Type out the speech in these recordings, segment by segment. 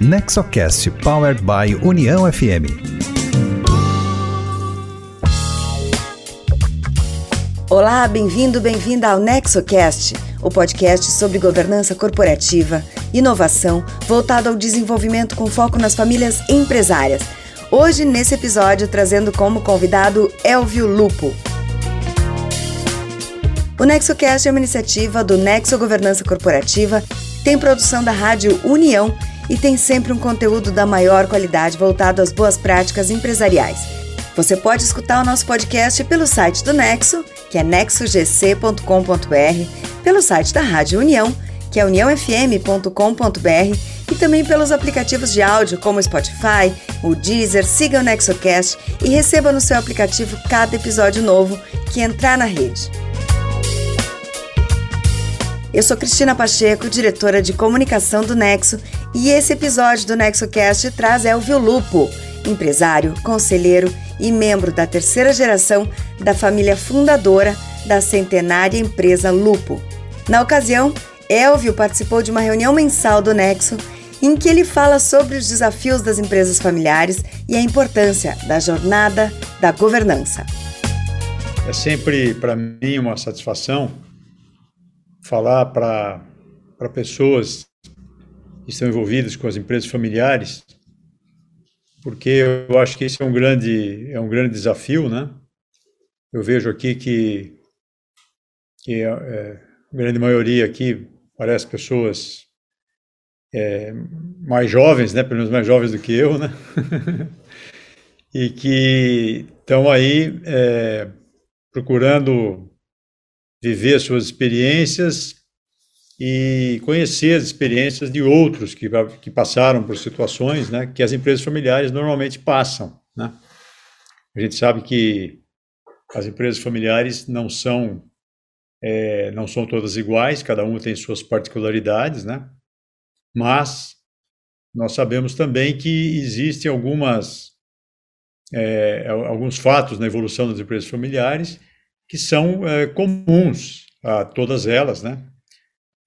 Nexocast Powered by União FM. Olá, bem-vindo, bem-vinda ao NexoCast, o podcast sobre governança corporativa, inovação, voltado ao desenvolvimento com foco nas famílias empresárias. Hoje, nesse episódio, trazendo como convidado Elvio Lupo. O NexoCast é uma iniciativa do Nexo Governança Corporativa, tem produção da Rádio União e tem sempre um conteúdo da maior qualidade voltado às boas práticas empresariais. Você pode escutar o nosso podcast pelo site do Nexo, que é nexogc.com.br, pelo site da Rádio União, que é uniãofm.com.br e também pelos aplicativos de áudio como o Spotify, o Deezer, siga o NexoCast e receba no seu aplicativo cada episódio novo que entrar na rede. Eu sou Cristina Pacheco, diretora de comunicação do Nexo, e esse episódio do NexoCast traz Elvio Lupo, empresário, conselheiro e membro da terceira geração da família fundadora da centenária empresa Lupo. Na ocasião, Elvio participou de uma reunião mensal do Nexo em que ele fala sobre os desafios das empresas familiares e a importância da jornada da governança. É sempre para mim uma satisfação falar para pessoas que estão envolvidas com as empresas familiares, porque eu acho que esse é um grande, é um grande desafio, né? Eu vejo aqui que, que é, é, a grande maioria aqui parece pessoas é, mais jovens, né? Pelo menos mais jovens do que eu, né? e que estão aí é, procurando viver as suas experiências e conhecer as experiências de outros que, que passaram por situações né, que as empresas familiares normalmente passam. Né? A gente sabe que as empresas familiares não são é, não são todas iguais, cada uma tem suas particularidades, né? Mas nós sabemos também que existem algumas é, alguns fatos na evolução das empresas familiares que são é, comuns a todas elas, né?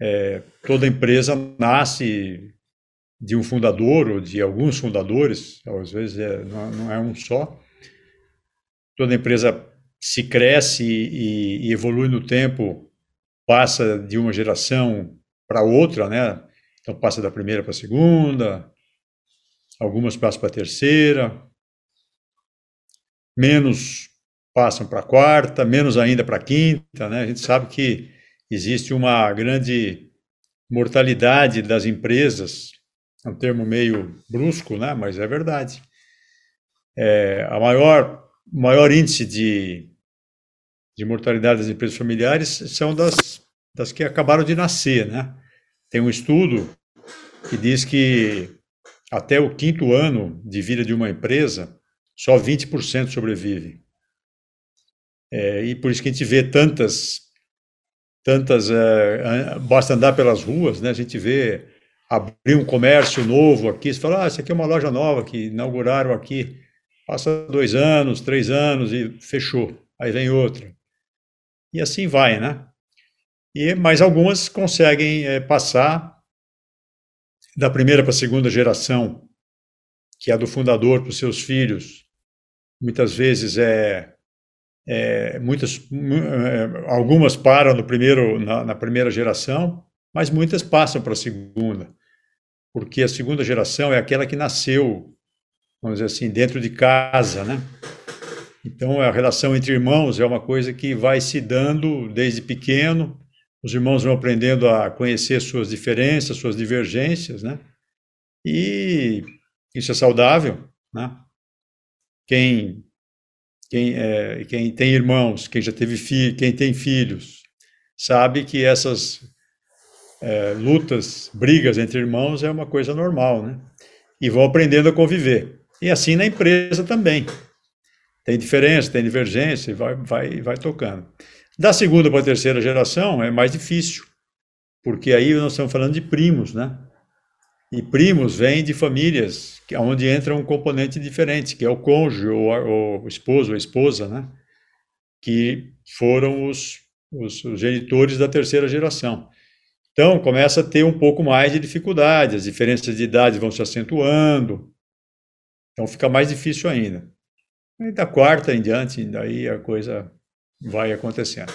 É, toda empresa nasce de um fundador ou de alguns fundadores, às vezes é, não, não, é um só. Toda empresa se cresce e, e evolui no tempo, passa de uma geração para outra, né? Então passa da primeira para a segunda, algumas passam para a terceira, menos passam para quarta, menos ainda para quinta, né? A gente sabe que existe uma grande mortalidade das empresas, é um termo meio brusco, né? Mas é verdade. É, a maior maior índice de, de mortalidade das empresas familiares são das, das que acabaram de nascer, né? Tem um estudo que diz que até o quinto ano de vida de uma empresa, só 20% sobrevive. É, e por isso que a gente vê tantas, tantas, é, basta andar pelas ruas, né? A gente vê abrir um comércio novo aqui, você fala, ah, isso aqui é uma loja nova que inauguraram aqui, passa dois anos, três anos e fechou, aí vem outra. E assim vai, né? E, mas algumas conseguem é, passar da primeira para a segunda geração, que é do fundador para os seus filhos, muitas vezes é é, muitas, é, algumas param no primeiro, na, na, primeira geração, mas muitas passam para a segunda, porque a segunda geração é aquela que nasceu, vamos dizer assim, dentro de casa, né? Então a relação entre irmãos é uma coisa que vai se dando desde pequeno. Os irmãos vão aprendendo a conhecer suas diferenças, suas divergências, né? E isso é saudável, né? Quem quem, é, quem tem irmãos, quem já teve filhos, quem tem filhos, sabe que essas é, lutas, brigas entre irmãos é uma coisa normal, né? E vão aprendendo a conviver. E assim na empresa também. Tem diferença, tem divergência, vai, vai, vai tocando. Da segunda para a terceira geração é mais difícil, porque aí nós estamos falando de primos, né? E primos vêm de famílias onde entra um componente diferente, que é o cônjuge, ou, o esposo, ou a esposa, né? Que foram os, os, os genitores da terceira geração. Então, começa a ter um pouco mais de dificuldade, as diferenças de idade vão se acentuando, então fica mais difícil ainda. E da quarta em diante, daí a coisa vai acontecendo.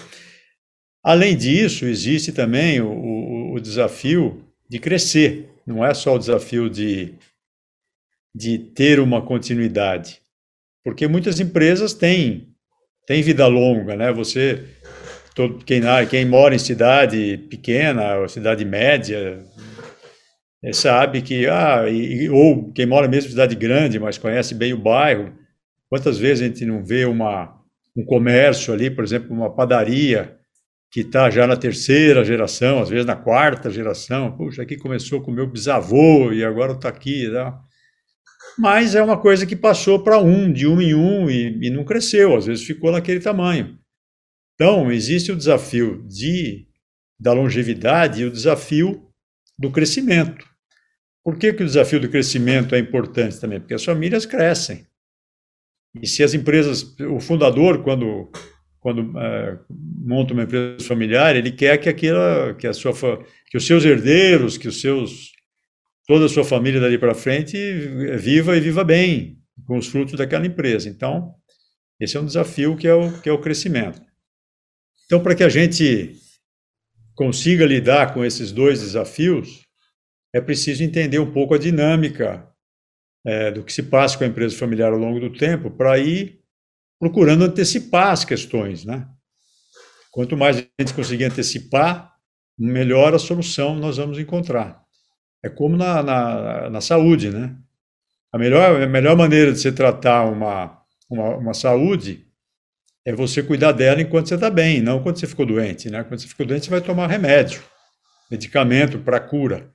Além disso, existe também o, o, o desafio de crescer, não é só o desafio de, de ter uma continuidade, porque muitas empresas têm, têm vida longa, né? Você todo, quem, quem mora em cidade pequena ou cidade média é, sabe que, ah, e, ou quem mora mesmo em cidade grande, mas conhece bem o bairro, quantas vezes a gente não vê uma, um comércio ali, por exemplo, uma padaria, que está já na terceira geração, às vezes na quarta geração, puxa, aqui começou com o meu bisavô e agora está aqui. Tá? Mas é uma coisa que passou para um, de um em um, e, e não cresceu, às vezes ficou naquele tamanho. Então, existe o desafio de, da longevidade e o desafio do crescimento. Por que, que o desafio do crescimento é importante também? Porque as famílias crescem. E se as empresas, o fundador, quando, quando é, monta uma empresa familiar, ele quer que aquilo, que a sua, que os seus herdeiros, que os seus, toda a sua família dali para frente viva e viva bem com os frutos daquela empresa. Então, esse é um desafio que é o, que é o crescimento. Então, para que a gente consiga lidar com esses dois desafios, é preciso entender um pouco a dinâmica é, do que se passa com a empresa familiar ao longo do tempo, para ir procurando antecipar as questões. Né? Quanto mais a gente conseguir antecipar, melhor a solução nós vamos encontrar. É como na, na, na saúde, né? A melhor, a melhor maneira de se tratar uma, uma, uma saúde é você cuidar dela enquanto você está bem, não quando você ficou doente. Né? Quando você ficou doente, você vai tomar remédio, medicamento para cura.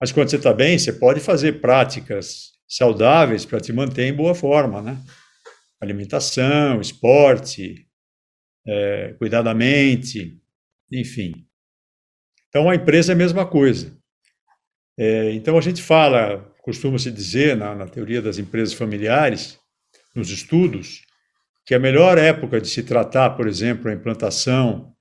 Mas quando você está bem, você pode fazer práticas saudáveis para te manter em boa forma, né? Alimentação, esporte, é, cuidar da mente, enfim. Então a empresa é a mesma coisa. É, então a gente fala, costuma-se dizer na, na teoria das empresas familiares, nos estudos, que a melhor época de se tratar, por exemplo, a implantação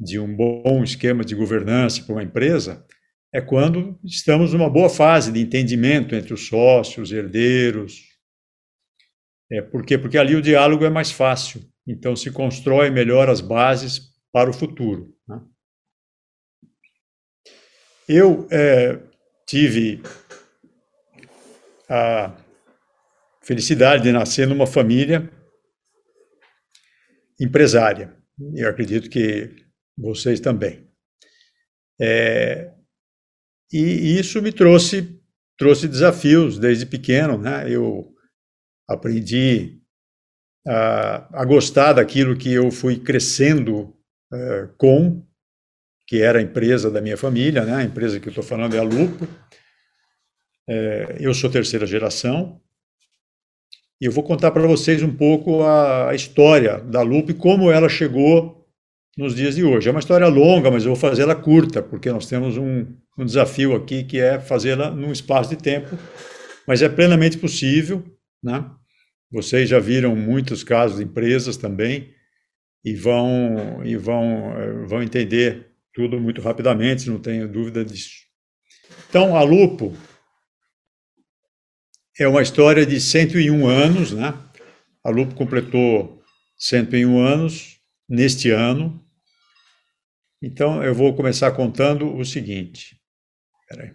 de um bom esquema de governança para uma empresa é quando estamos numa boa fase de entendimento entre os sócios, herdeiros. É, por quê? Porque ali o diálogo é mais fácil. Então se constrói melhor as bases para o futuro. Né? Eu é, tive a felicidade de nascer numa família empresária. Eu acredito que vocês também. É, e isso me trouxe trouxe desafios desde pequeno, né? Eu aprendi a, a gostar daquilo que eu fui crescendo é, com, que era a empresa da minha família, né? A empresa que eu estou falando é a Lupo. É, eu sou terceira geração, e eu vou contar para vocês um pouco a, a história da Lupe e como ela chegou nos dias de hoje. É uma história longa, mas eu vou fazê-la curta, porque nós temos um, um desafio aqui que é fazê-la num espaço de tempo, mas é plenamente possível, né? Vocês já viram muitos casos de empresas também e vão e vão eh, vão entender tudo muito rapidamente, não tenho dúvida disso. Então, a Lupo é uma história de 101 anos, né? A Lupo completou 101 anos neste ano. Então, eu vou começar contando o seguinte. Peraí.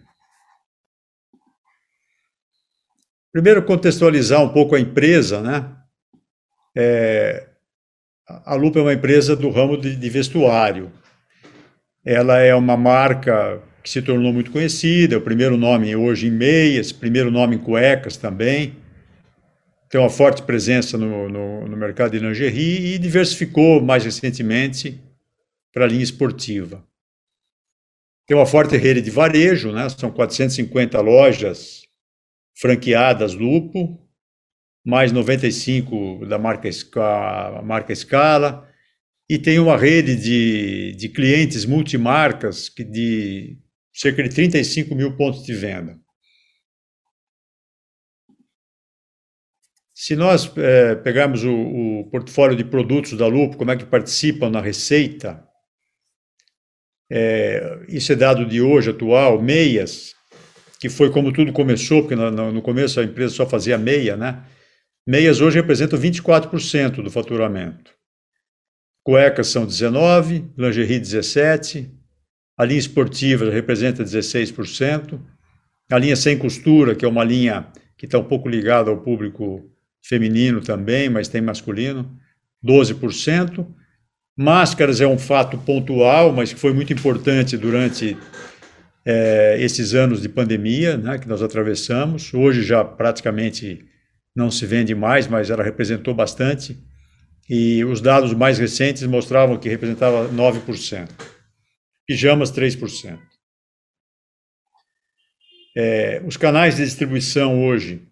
Primeiro, contextualizar um pouco a empresa, né? É, a Lupo é uma empresa do ramo de, de vestuário. Ela é uma marca que se tornou muito conhecida, é o primeiro nome hoje em meias, primeiro nome em cuecas também, tem uma forte presença no, no, no mercado de lingerie e diversificou mais recentemente para a linha esportiva. Tem uma forte rede de varejo, né? são 450 lojas franqueadas Lupo, mais 95 da marca, marca Scala, e tem uma rede de, de clientes multimarcas que de cerca de 35 mil pontos de venda. Se nós é, pegarmos o, o, portfólio de produtos da Lupo, como é que participam na receita, é, isso é dado de hoje, atual, meias, que foi como tudo começou, porque no, no começo a empresa só fazia meia, né? Meias hoje representam 24% do faturamento. Cuecas são 19%, lingerie 17%, a linha esportiva representa 16%, a linha sem costura, que é uma linha que está um pouco ligada ao público feminino também, mas tem masculino, 12%. Máscaras é um fato pontual, mas que foi muito importante durante é, esses anos de pandemia né, que nós atravessamos. Hoje já praticamente não se vende mais, mas ela representou bastante. E os dados mais recentes mostravam que representava 9%. Pijamas, 3%. É, os canais de distribuição hoje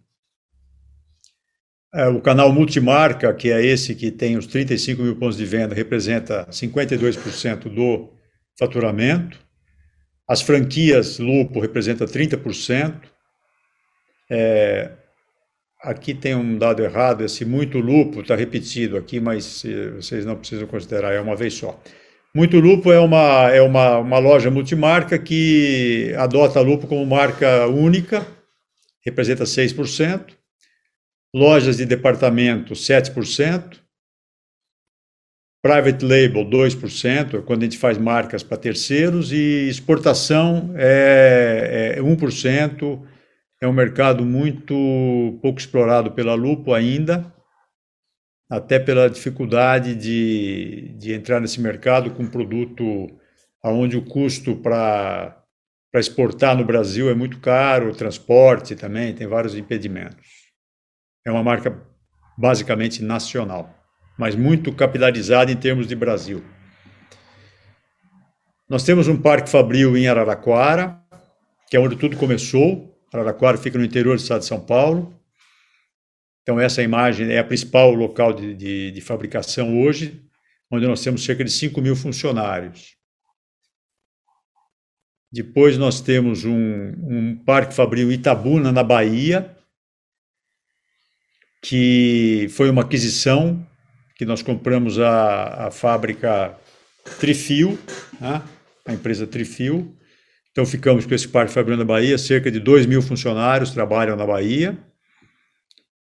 é, o canal multimarca, que é esse que tem os 35 mil pontos de venda, representa 52% do faturamento. As franquias Lupo representa 30%. É, aqui tem um dado errado, esse muito Lupo está repetido aqui, mas vocês não precisam considerar, é uma vez só. Muito Lupo é uma, é uma, uma loja multimarca que adota Lupo como marca única, representa 6%. Lojas de departamento, 7%. Private label, 2%, quando a gente faz marcas para terceiros. E exportação é, é 1%. É um mercado muito pouco explorado pela Lupo ainda, até pela dificuldade de, de entrar nesse mercado com produto onde o custo para exportar no Brasil é muito caro, o transporte também, tem vários impedimentos. É uma marca basicamente nacional, mas muito capilarizada em termos de Brasil. Nós temos um parque fabril em Araraquara, que é onde tudo começou. Araraquara fica no interior do estado de São Paulo. Então, essa imagem é a principal local de, de, de fabricação hoje, onde nós temos cerca de 5 mil funcionários. Depois nós temos um, um parque fabril Itabuna, na Bahia, que foi uma aquisição que nós compramos a, a fábrica Trifil, né? a empresa Trifil. Então ficamos com esse parque fabril na Bahia, cerca de 2 mil funcionários trabalham na Bahia.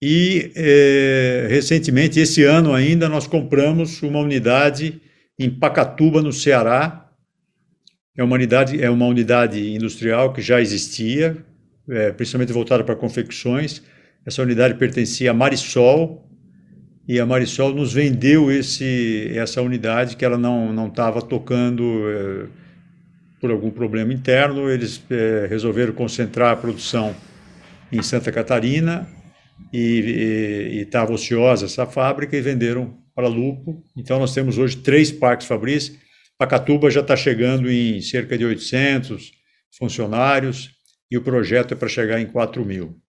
E é, recentemente, esse ano ainda, nós compramos uma unidade em Pacatuba, no Ceará. É uma unidade, é uma unidade industrial que já existia, é, principalmente voltada para confecções, essa unidade pertencia à Marisol e a Marisol nos vendeu esse, essa unidade que ela não estava tocando é, por algum problema interno. Eles é, resolveram concentrar a produção em Santa Catarina e estava ociosa essa fábrica e venderam para Lupo. Então nós temos hoje três parques fabris. Pacatuba já está chegando em cerca de 800 funcionários e o projeto é para chegar em 4 mil.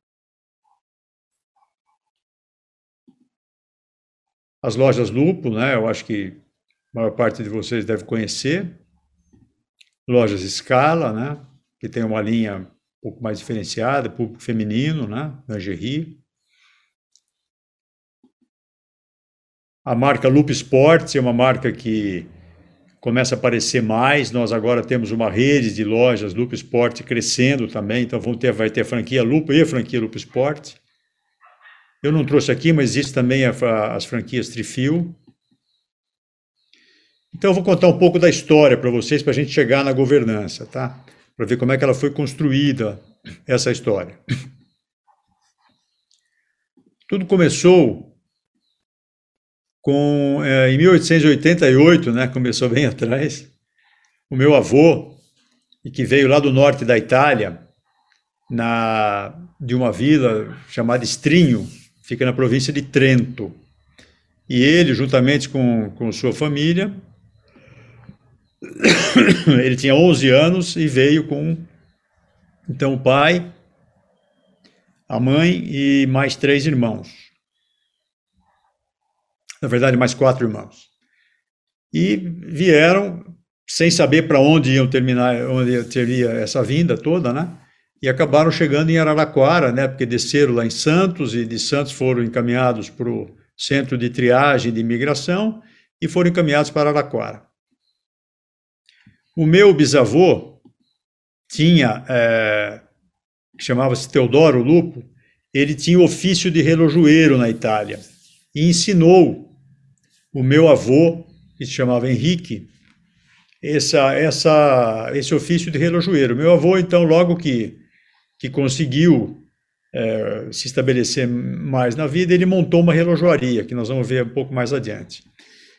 As lojas Lupo, né? Eu acho que a maior parte de vocês deve conhecer. Lojas Scala, né? Que tem uma linha um pouco mais diferenciada, público feminino, né? Lingerie. A marca Lupo Sports é uma marca que começa a aparecer mais. Nós agora temos uma rede de lojas Lupo Sport crescendo também, então vão ter, vai ter a franquia Lupo e a franquia Lupo Sport. Eu não trouxe aqui, mas existe também a, as franquias Trifil. Então, eu vou contar um pouco da história para vocês, para a gente chegar na governança, tá? Para ver como é que ela foi construída, essa história. Tudo começou com, é, em 1888, né? Começou bem atrás. O meu avô, que veio lá do norte da Itália, na, de uma vila chamada Estrinho, fica na província de Trento. E ele, juntamente com, com sua família, ele tinha 11 anos e veio com então o pai, a mãe e mais três irmãos. Na verdade, mais quatro irmãos. E vieram sem saber para onde iam terminar, onde teria essa vinda toda, né? e acabaram chegando em Araraquara, né, porque desceram lá em Santos e de Santos foram encaminhados para o centro de triagem de imigração e foram encaminhados para Araraquara. O meu bisavô tinha, é, chamava-se Teodoro Lupo, ele tinha ofício de relojoeiro na Itália e ensinou o meu avô, que se chamava Henrique, essa, essa, esse ofício de relojoeiro. Meu avô, então, logo que, que conseguiu é, se estabelecer mais na vida, ele montou uma relojoaria, que nós vamos ver um pouco mais adiante.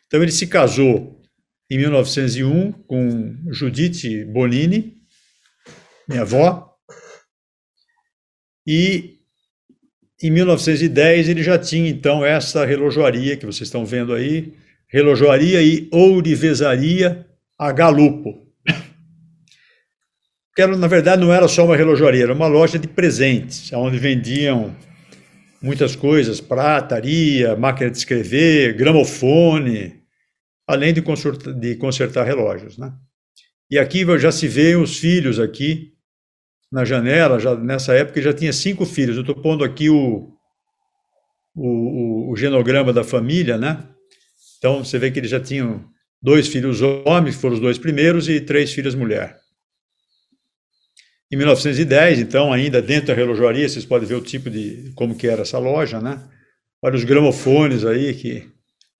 Então, ele se casou em 1901 com Judite Bonini, minha avó, e em 1910 ele já tinha então essa relojoaria que vocês estão vendo aí, relojoaria e ourivesaria a Galupo. Que era, na verdade não era só uma relojoaria, era uma loja de presentes, onde vendiam muitas coisas, prataria, máquina de escrever, gramofone, além de consertar, de consertar relógios, né? E aqui já se vê os filhos aqui na janela, já nessa época já tinha cinco filhos. Eu estou pondo aqui o, o, o, genograma da família, né? Então você vê que eles já tinham dois filhos homens, foram os dois primeiros, e três filhas mulher. Em 1910, então, ainda dentro da relojoaria, vocês podem ver o tipo de como que era essa loja, né? Olha os gramofones aí, que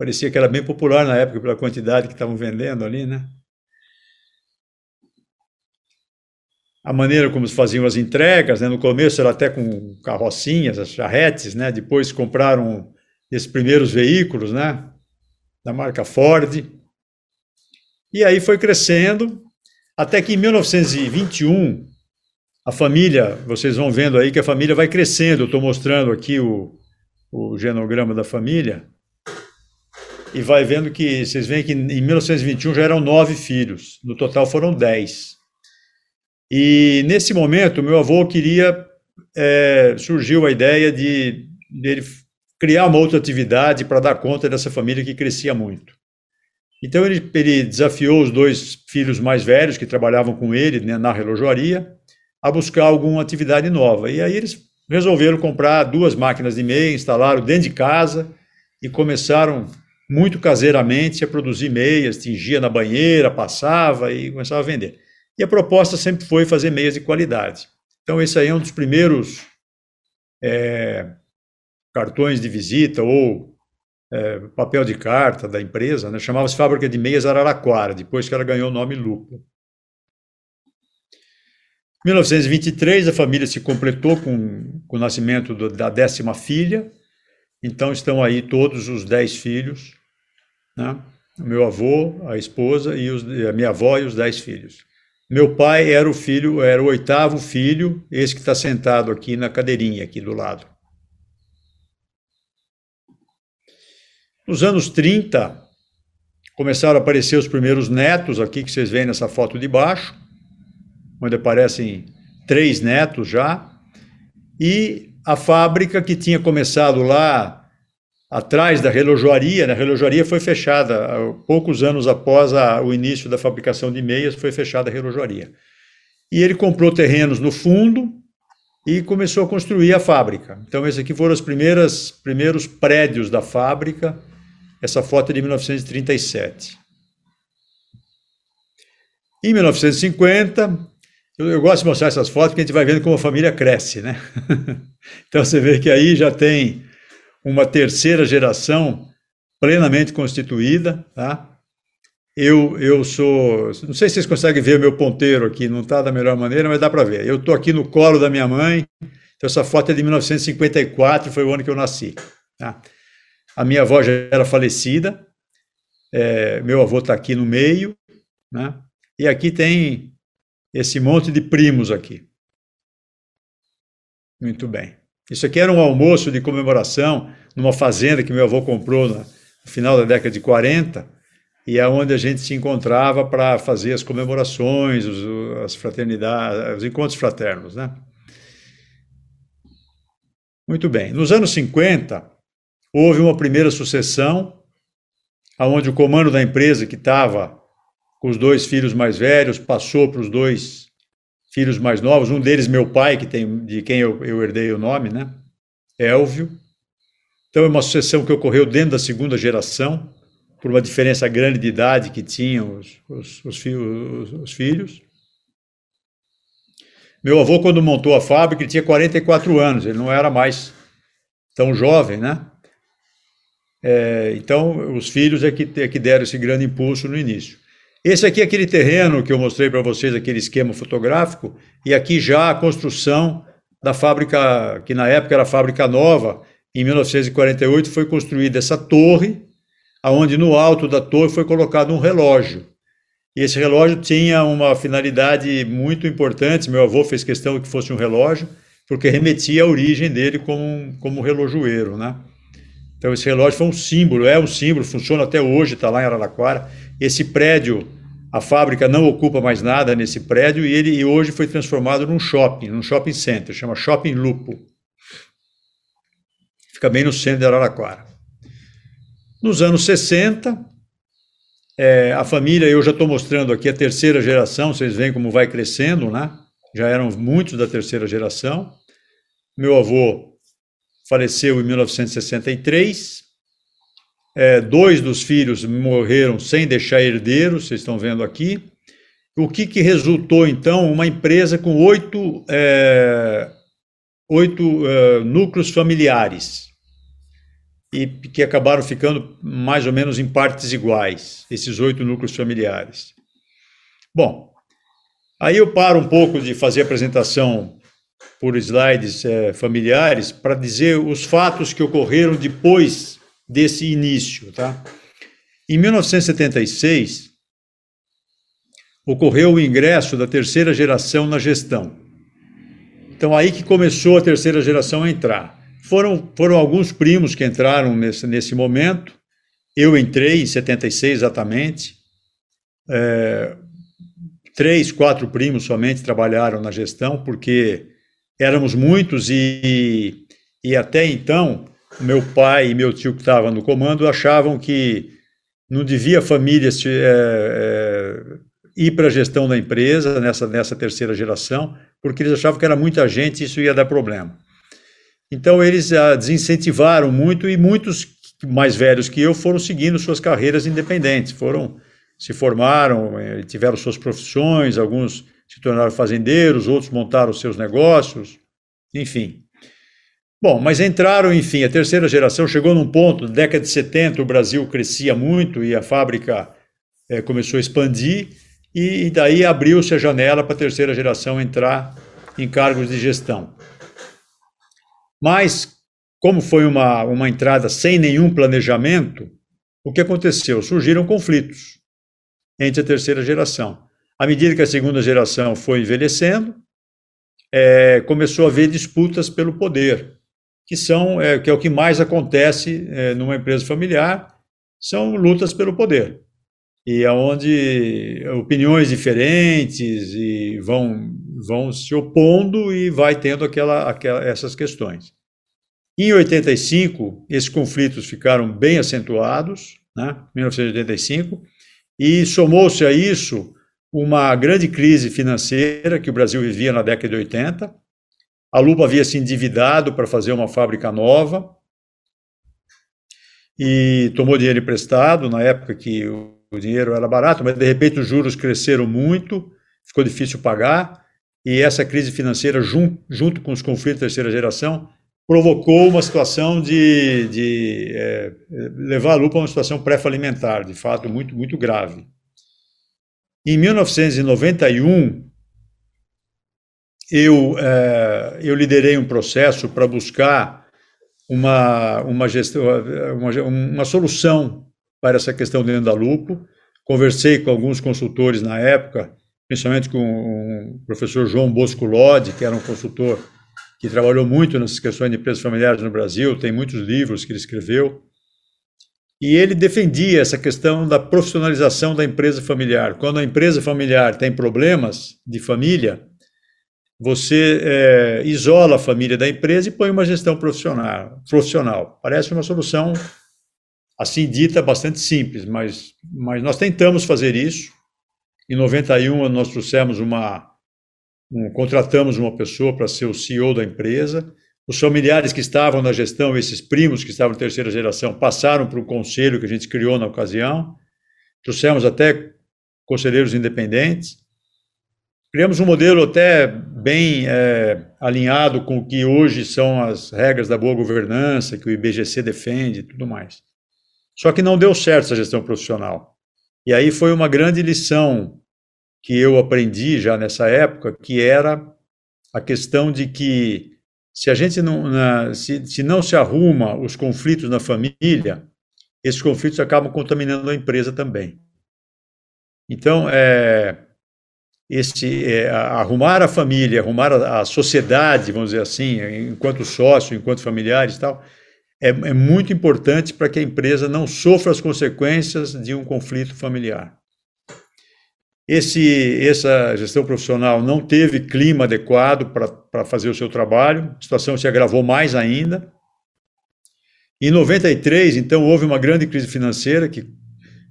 parecia que era bem popular na época pela quantidade que estavam vendendo ali, né? A maneira como se faziam as entregas, né? No começo era até com carrocinhas, as charretes, né? Depois compraram esses primeiros veículos, né? Da marca Ford. E aí foi crescendo, até que em 1921, a família, vocês vão vendo aí que a família vai crescendo. Eu estou mostrando aqui o, o genograma da família. E vai vendo que, vocês veem que em 1921 já eram nove filhos, no total foram dez. E nesse momento, meu avô queria, é, surgiu a ideia de, de criar uma outra atividade para dar conta dessa família que crescia muito. Então ele, ele, desafiou os dois filhos mais velhos que trabalhavam com ele né, na relojoaria a buscar alguma atividade nova. E aí eles resolveram comprar duas máquinas de meia, instalaram dentro de casa e começaram muito caseiramente a produzir meias, tingia na banheira, passava e começava a vender. E a proposta sempre foi fazer meias de qualidade. Então esse aí é um dos primeiros é, cartões de visita ou é, papel de carta da empresa, né? chamava-se Fábrica de Meias Araraquara, depois que ela ganhou o nome Lupo. Em 1923, a família se completou com, com o nascimento do, da décima filha, então estão aí todos os dez filhos, né? meu avô, a esposa, e os, a minha avó e os dez filhos. Meu pai era o filho, era o oitavo filho, esse que está sentado aqui na cadeirinha, aqui do lado. Nos anos 30, começaram a aparecer os primeiros netos, aqui que vocês veem nessa foto de baixo, onde aparecem três netos já, e a fábrica que tinha começado lá atrás da relojoaria, né? a relojoaria foi fechada, poucos anos após a, o início da fabricação de meias, foi fechada a relojoaria. E ele comprou terrenos no fundo e começou a construir a fábrica. Então, esses aqui foram os primeiros, primeiros prédios da fábrica, essa foto é de 1937. Em 1950, eu, eu, gosto de mostrar essas fotos porque a gente vai vendo como a família cresce, né? então você vê que aí já tem uma terceira geração plenamente constituída, tá? Eu, eu sou, não sei se vocês conseguem ver o meu ponteiro aqui, não está da melhor maneira, mas dá para ver. Eu estou aqui no colo da minha mãe, então essa foto é de 1954, foi o ano que eu nasci. Tá? A minha avó já era falecida, é, meu avô está aqui no meio, né? e aqui tem esse monte de primos aqui. Muito bem. Isso aqui era um almoço de comemoração numa fazenda que meu avô comprou no final da década de 40, e é onde a gente se encontrava para fazer as comemorações, os, as fraternidades, os encontros fraternos, né? Muito bem. Nos anos 50, Houve uma primeira sucessão, aonde o comando da empresa, que estava com os dois filhos mais velhos, passou para os dois filhos mais novos, um deles meu pai, que tem, de quem eu, eu herdei o nome, né? Elvio. Então é uma sucessão que ocorreu dentro da segunda geração, por uma diferença grande de idade que tinham os, os, os, os, os filhos. Meu avô, quando montou a fábrica, ele tinha 44 anos, ele não era mais tão jovem, né? É, então, os filhos é que, é que deram esse grande impulso no início. Esse aqui é aquele terreno que eu mostrei para vocês, aquele esquema fotográfico, e aqui já a construção da fábrica, que na época era a fábrica nova, em 1948 foi construída essa torre, aonde no alto da torre foi colocado um relógio. E esse relógio tinha uma finalidade muito importante. Meu avô fez questão que fosse um relógio, porque remetia à origem dele como, como relojoeiro, né? Então esse relógio foi um símbolo, é um símbolo, funciona até hoje, está lá em Araraquara. Esse prédio, a fábrica não ocupa mais nada nesse prédio e ele e hoje foi transformado num shopping, num shopping center, chama Shopping Lupo. Fica bem no centro de Araraquara. Nos anos 60, é, a família, eu já estou mostrando aqui a terceira geração, vocês veem como vai crescendo, né? Já eram muitos da terceira geração. Meu avô faleceu em 1963. É, dois dos filhos morreram sem deixar herdeiros, vocês estão vendo aqui. O que, que resultou, então? Uma empresa com oito, é, oito é, núcleos familiares e que acabaram ficando mais ou menos em partes iguais, esses oito núcleos familiares. Bom, aí eu paro um pouco de fazer a apresentação por slides é, familiares para dizer os fatos que ocorreram depois desse início, tá? Em 1976 ocorreu o ingresso da terceira geração na gestão. Então aí que começou a terceira geração a entrar. Foram, foram alguns primos que entraram nesse, nesse momento. Eu entrei em 76 exatamente. É, três, quatro primos somente trabalharam na gestão, porque éramos muitos e, e até então meu pai e meu tio que estavam no comando achavam que não devia a família é, é, ir para a gestão da empresa nessa, nessa terceira geração, porque eles achavam que era muita gente e isso ia dar problema. Então eles a desincentivaram muito e muitos mais velhos que eu foram seguindo suas carreiras independentes, foram se formaram, eh, tiveram suas profissões, alguns se tornaram fazendeiros, outros montaram seus negócios, enfim. Bom, mas entraram, enfim, a terceira geração chegou num ponto, na década de 70, o Brasil crescia muito e a fábrica é, começou a expandir, e, daí abriu-se a janela para a terceira geração entrar em cargos de gestão. Mas, como foi uma, uma entrada sem nenhum planejamento, o que aconteceu? Surgiram conflitos entre a terceira geração. À medida que a segunda geração foi envelhecendo, é, começou a haver disputas pelo poder, que são é, que é o que mais acontece é, numa empresa familiar, são lutas pelo poder e aonde opiniões diferentes e vão vão se opondo e vai tendo aquela, aquela essas questões. Em 85, esses conflitos ficaram bem acentuados, né, 1985, e somou-se a isso uma grande crise financeira que o Brasil vivia na década de 80. A Lupa havia se endividado para fazer uma fábrica nova e tomou dinheiro emprestado na época que o dinheiro era barato, mas de repente os juros cresceram muito, ficou difícil pagar e essa crise financeira, junto, junto com os conflitos da terceira geração, provocou uma situação de, de é, levar a lupa a uma situação pré-falimentar, de fato, muito, muito grave. Em 1991, eu, é, eu liderei um processo para buscar uma, uma, gestão, uma, uma solução para essa questão dentro da Lupo. Conversei com alguns consultores na época, principalmente com o professor João Bosco Lodi, que era um consultor que trabalhou muito nessas questões de empresas familiares no Brasil, tem muitos livros que ele escreveu. E ele defendia essa questão da profissionalização da empresa familiar. Quando a empresa familiar tem problemas de família, você é, isola a família da empresa e põe uma gestão profissional. profissional. Parece uma solução, assim dita, bastante simples, mas, mas nós tentamos fazer isso. Em 91, nós trouxemos uma. Um, contratamos uma pessoa para ser o CEO da empresa. os familiares que estavam na gestão, esses primos que estavam na terceira geração, passaram para o conselho que a gente criou na ocasião. Trouxemos até conselheiros independentes. Criamos um modelo até bem é, alinhado com o que hoje são as regras da boa governança, que o IBGC defende e tudo mais. Só que não deu certo essa gestão profissional. E aí foi uma grande lição que eu aprendi já nessa época, que era a questão de que se a gente não, na, se, se não se arruma os conflitos na família, esses conflitos acabam contaminando a empresa também. Então, é, esse, é, arrumar a família, arrumar a, a, sociedade, vamos dizer assim, enquanto sócio, enquanto familiares e tal, é, é muito importante para que a empresa não sofra as consequências de um conflito familiar. Esse, essa gestão profissional não teve clima adequado para fazer o seu trabalho, a situação se agravou mais ainda. Em 93, então, houve uma grande crise financeira que,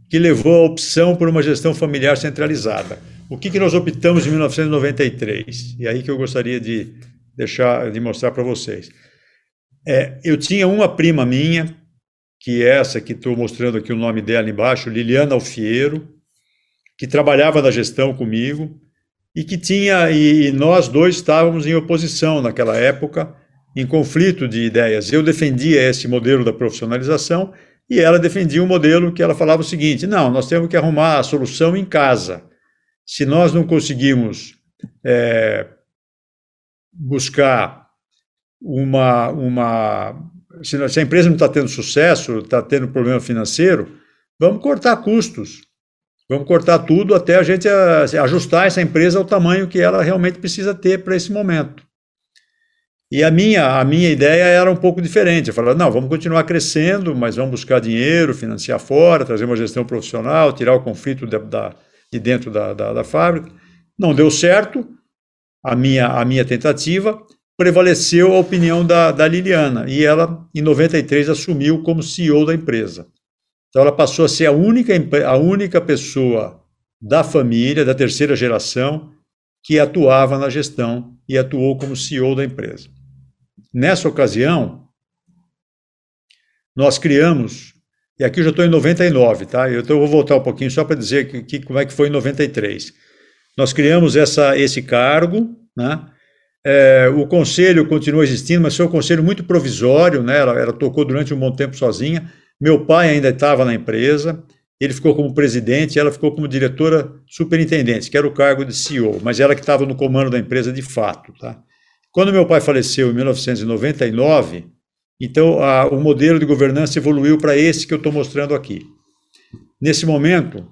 que levou à opção por uma gestão familiar centralizada. O que, que nós optamos em 1993? E aí que eu gostaria de deixar, de mostrar para vocês. É, eu tinha uma prima minha, que é essa que estou mostrando aqui o nome dela embaixo, Liliana Alfiero, que trabalhava na gestão comigo e que tinha e nós dois estávamos em oposição naquela época, em conflito de ideias. Eu defendia esse modelo da profissionalização e ela defendia um modelo que ela falava o seguinte: não, nós temos que arrumar a solução em casa. Se nós não conseguimos é, buscar uma, uma se a empresa não está tendo sucesso, está tendo problema financeiro, vamos cortar custos. Vamos cortar tudo até a gente eh, ajustar essa empresa ao tamanho que ela realmente precisa ter para esse momento. E a minha, a minha ideia era um pouco diferente. Eu falava, não, vamos continuar crescendo, mas vamos buscar dinheiro, financiar fora, trazer uma gestão profissional, tirar o conflito de, da, de dentro da, da, da fábrica. Não deu certo a minha, a minha tentativa, prevaleceu a opinião da, da Liliana, e ela, em 93, assumiu como CEO da empresa. Então ela passou a ser a única, a única pessoa da família, da terceira geração, que atuava na gestão e atuou como CEO da empresa. Nessa ocasião, nós criamos, e aqui eu já estou em 99, tá? Então eu vou voltar um pouquinho só para dizer que, que, como é que foi em 93. Nós criamos essa, esse cargo, né? É, o conselho continua existindo, mas foi um conselho muito provisório, né? Ela, ela tocou durante um bom tempo sozinha. Meu pai ainda estava na empresa, ele ficou como presidente, ela ficou como diretora superintendente, que era o cargo de CEO, mas ela que estava no comando da empresa de fato. Tá? Quando meu pai faleceu em 1999, então a, o modelo de governança evoluiu para esse que eu estou mostrando aqui. Nesse momento,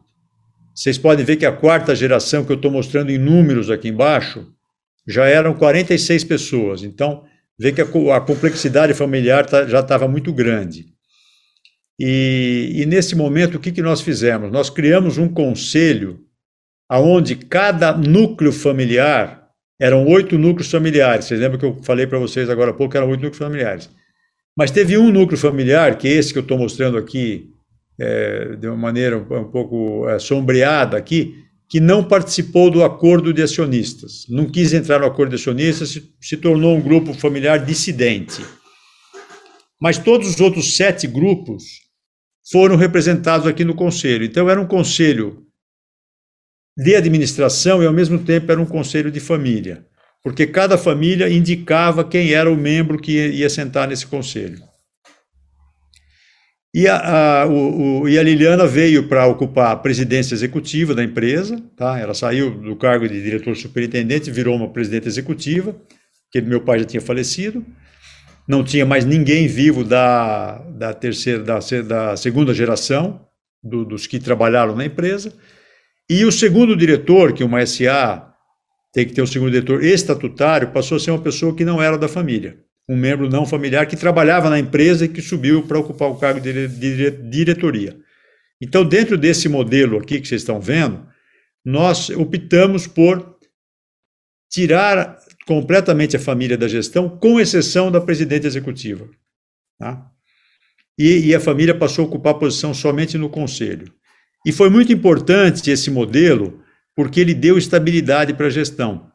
vocês podem ver que a quarta geração que eu estou mostrando em números aqui embaixo já eram 46 pessoas. Então, vê que a, a complexidade familiar tá, já estava muito grande. E, e nesse momento, o que, que nós fizemos? Nós criamos um conselho aonde cada núcleo familiar, eram oito núcleos familiares, vocês lembram que eu falei para vocês agora há pouco eram oito núcleos familiares. Mas teve um núcleo familiar, que é esse que eu estou mostrando aqui, é, de uma maneira um, um pouco é, sombreada aqui, que não participou do acordo de acionistas, não quis entrar no acordo de acionistas, se, se tornou um grupo familiar dissidente. Mas todos os outros sete grupos foram representados aqui no conselho. Então, era um conselho de administração e, ao mesmo tempo, era um conselho de família, porque cada família indicava quem era o membro que ia sentar nesse conselho. E a, a, o, o, e a Liliana veio para ocupar a presidência executiva da empresa, tá? ela saiu do cargo de diretor superintendente, virou uma presidente executiva, porque meu pai já tinha falecido, não tinha mais ninguém vivo da, da terceira, da, da segunda geração, do, dos que trabalharam na empresa, e o segundo diretor, que uma SA tem que ter um segundo diretor estatutário, passou a ser uma pessoa que não era da família, um membro não familiar que trabalhava na empresa e que subiu para ocupar o cargo de, diretoria. Então, dentro desse modelo aqui que vocês estão vendo, nós optamos por tirar completamente a família da gestão, com exceção da presidente executiva. Tá? E, e, a família passou a ocupar posição somente no conselho. E foi muito importante esse modelo, porque ele deu estabilidade para a gestão.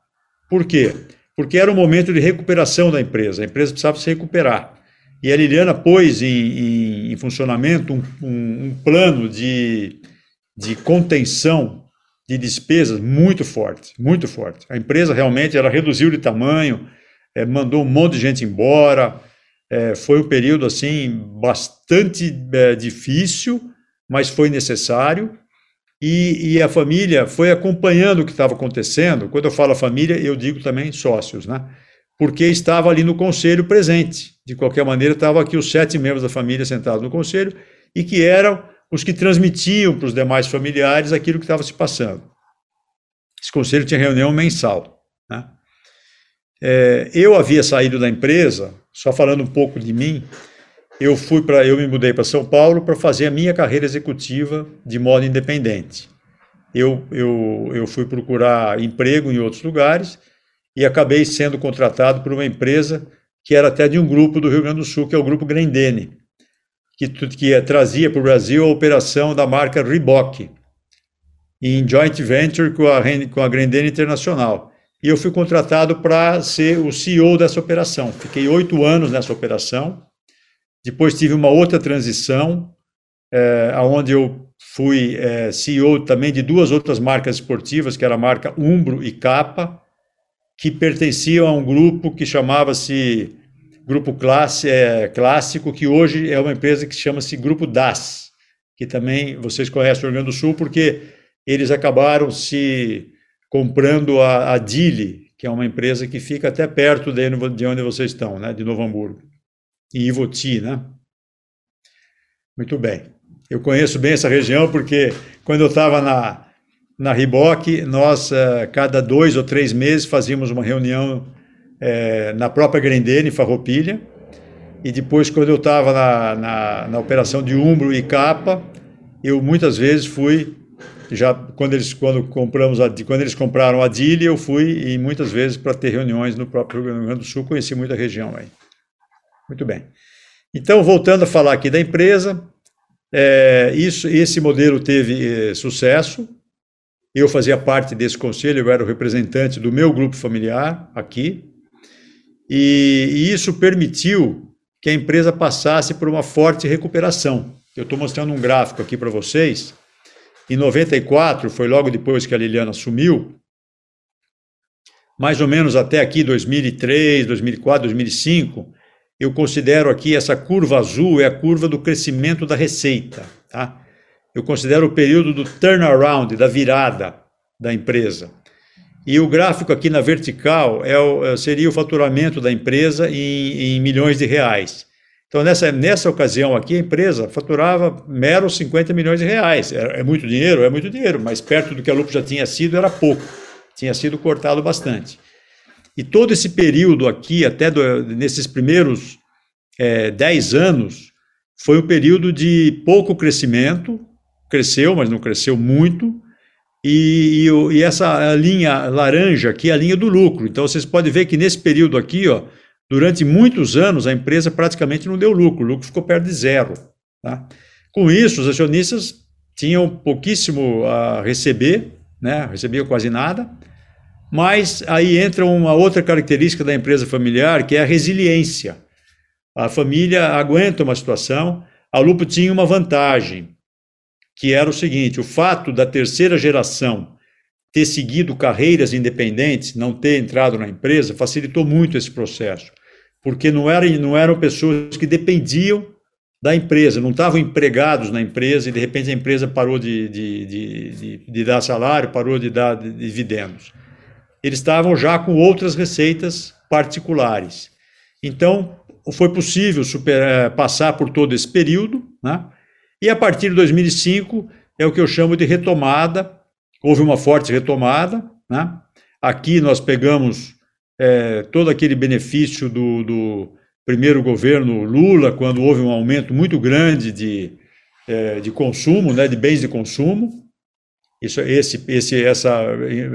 Por quê? porque era um momento de recuperação da empresa, a empresa precisava se recuperar. E a Liliana pôs em, em, em funcionamento um, um, um, plano de, de contenção de despesas muito forte, muito forte. A empresa realmente ela reduziu de tamanho, é, mandou um monte de gente embora, é, foi um período assim bastante é, difícil, mas foi necessário. E, e, a família foi acompanhando o que estava acontecendo. Quando eu falo família, eu digo também sócios, né? Porque estava ali no conselho presente. De qualquer maneira, estavam aqui os sete membros da família sentados no conselho e que eram os que transmitiam para os demais familiares aquilo que estava se passando. Esse conselho tinha reunião mensal. Né? É, eu havia saído da empresa, só falando um pouco de mim, eu fui para, eu me mudei para São Paulo para fazer a minha carreira executiva de modo independente. Eu, eu, eu fui procurar emprego em outros lugares e acabei sendo contratado por uma empresa que era até de um grupo do Rio Grande do Sul, que é o Grupo Grendene, que, que é, trazia para o Brasil a operação da marca Reebok, em joint venture com a, com a Grendene Internacional. E eu fui contratado para ser o CEO dessa operação. Fiquei oito anos nessa operação depois tive uma outra transição, é, onde eu fui é, CEO também de duas outras marcas esportivas, que era a marca Umbro e Capa, que pertenciam a um grupo que chamava-se Grupo Classe, é, Clássico, que hoje é uma empresa que chama-se Grupo DAS, que também vocês conhecem o Rio Grande do Sul, porque eles acabaram se comprando a, a Dili, que é uma empresa que fica até perto de, de onde vocês estão, né, de Novo Hamburgo e Ivoti, né? Muito bem. Eu conheço bem essa região porque quando eu estava na, na Riboc, nós, uh, cada dois ou três meses, fazíamos uma reunião uh, na própria Grendene, Farroupilha, e depois, quando eu estava na, na, na, operação de Umbro e Capa, eu muitas vezes fui, já quando eles, quando compramos a, quando eles compraram a Dili, eu fui e muitas vezes para ter reuniões no próprio Rio Grande do Sul, conheci muita região aí. Muito bem. Então, voltando a falar aqui da empresa, é, isso, esse modelo teve é, sucesso. Eu fazia parte desse conselho, eu era o representante do meu grupo familiar aqui, e, e isso permitiu que a empresa passasse por uma forte recuperação. Eu estou mostrando um gráfico aqui para vocês. Em 94, foi logo depois que a Liliana assumiu, mais ou menos até aqui 2003, 2004, 2005, eu considero aqui essa curva azul é a curva do crescimento da receita. Tá? Eu considero o período do turnaround, da virada da empresa. E o gráfico aqui na vertical é o, é, seria o faturamento da empresa em, em, milhões de reais. Então, nessa, nessa ocasião aqui, a empresa faturava meros 50 milhões de reais. É, é muito dinheiro? É muito dinheiro, mas perto do que a Lupo já tinha sido, era pouco. Tinha sido cortado bastante. E todo esse período aqui, até do, nesses primeiros é, 10 anos, foi um período de pouco crescimento, cresceu, mas não cresceu muito, e, e, e, essa linha laranja aqui é a linha do lucro. Então vocês podem ver que nesse período aqui, ó, durante muitos anos, a empresa praticamente não deu lucro, o lucro ficou perto de zero. Tá? Com isso, os acionistas tinham pouquíssimo a receber, né? recebiam quase nada, mas aí entra uma outra característica da empresa familiar, que é a resiliência. A família aguenta uma situação. A Lupo tinha uma vantagem, que era o seguinte: o fato da terceira geração ter seguido carreiras independentes, não ter entrado na empresa, facilitou muito esse processo, porque não, era, não eram pessoas que dependiam da empresa, não estavam empregados na empresa e de repente a empresa parou de, de, de, de, de dar salário, parou de dar dividendos eles estavam já com outras receitas particulares. Então, foi possível eh, passar por todo esse período, né? e a partir de 2005 é o que eu chamo de retomada, houve uma forte retomada. Né? Aqui nós pegamos é, todo aquele benefício do, do, primeiro governo Lula, quando houve um aumento muito grande de, é, de consumo, né, de bens de consumo, isso, esse, esse, essa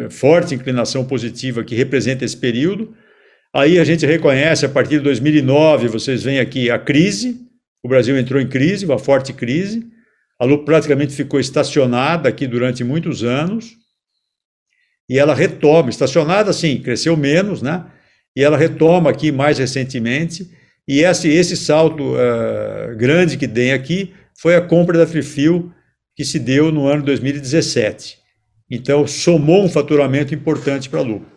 forte inclinação positiva que representa esse período. Aí a gente reconhece, a partir de 2009, vocês veem aqui a crise, o Brasil entrou em crise, uma forte crise, a Lu praticamente ficou estacionada aqui durante muitos anos, e ela retoma, estacionada sim, cresceu menos, né? e ela retoma aqui mais recentemente, e esse, esse salto uh, grande que tem aqui foi a compra da Trifil, que se deu no ano 2017. Então, somou um faturamento importante para a Lupo.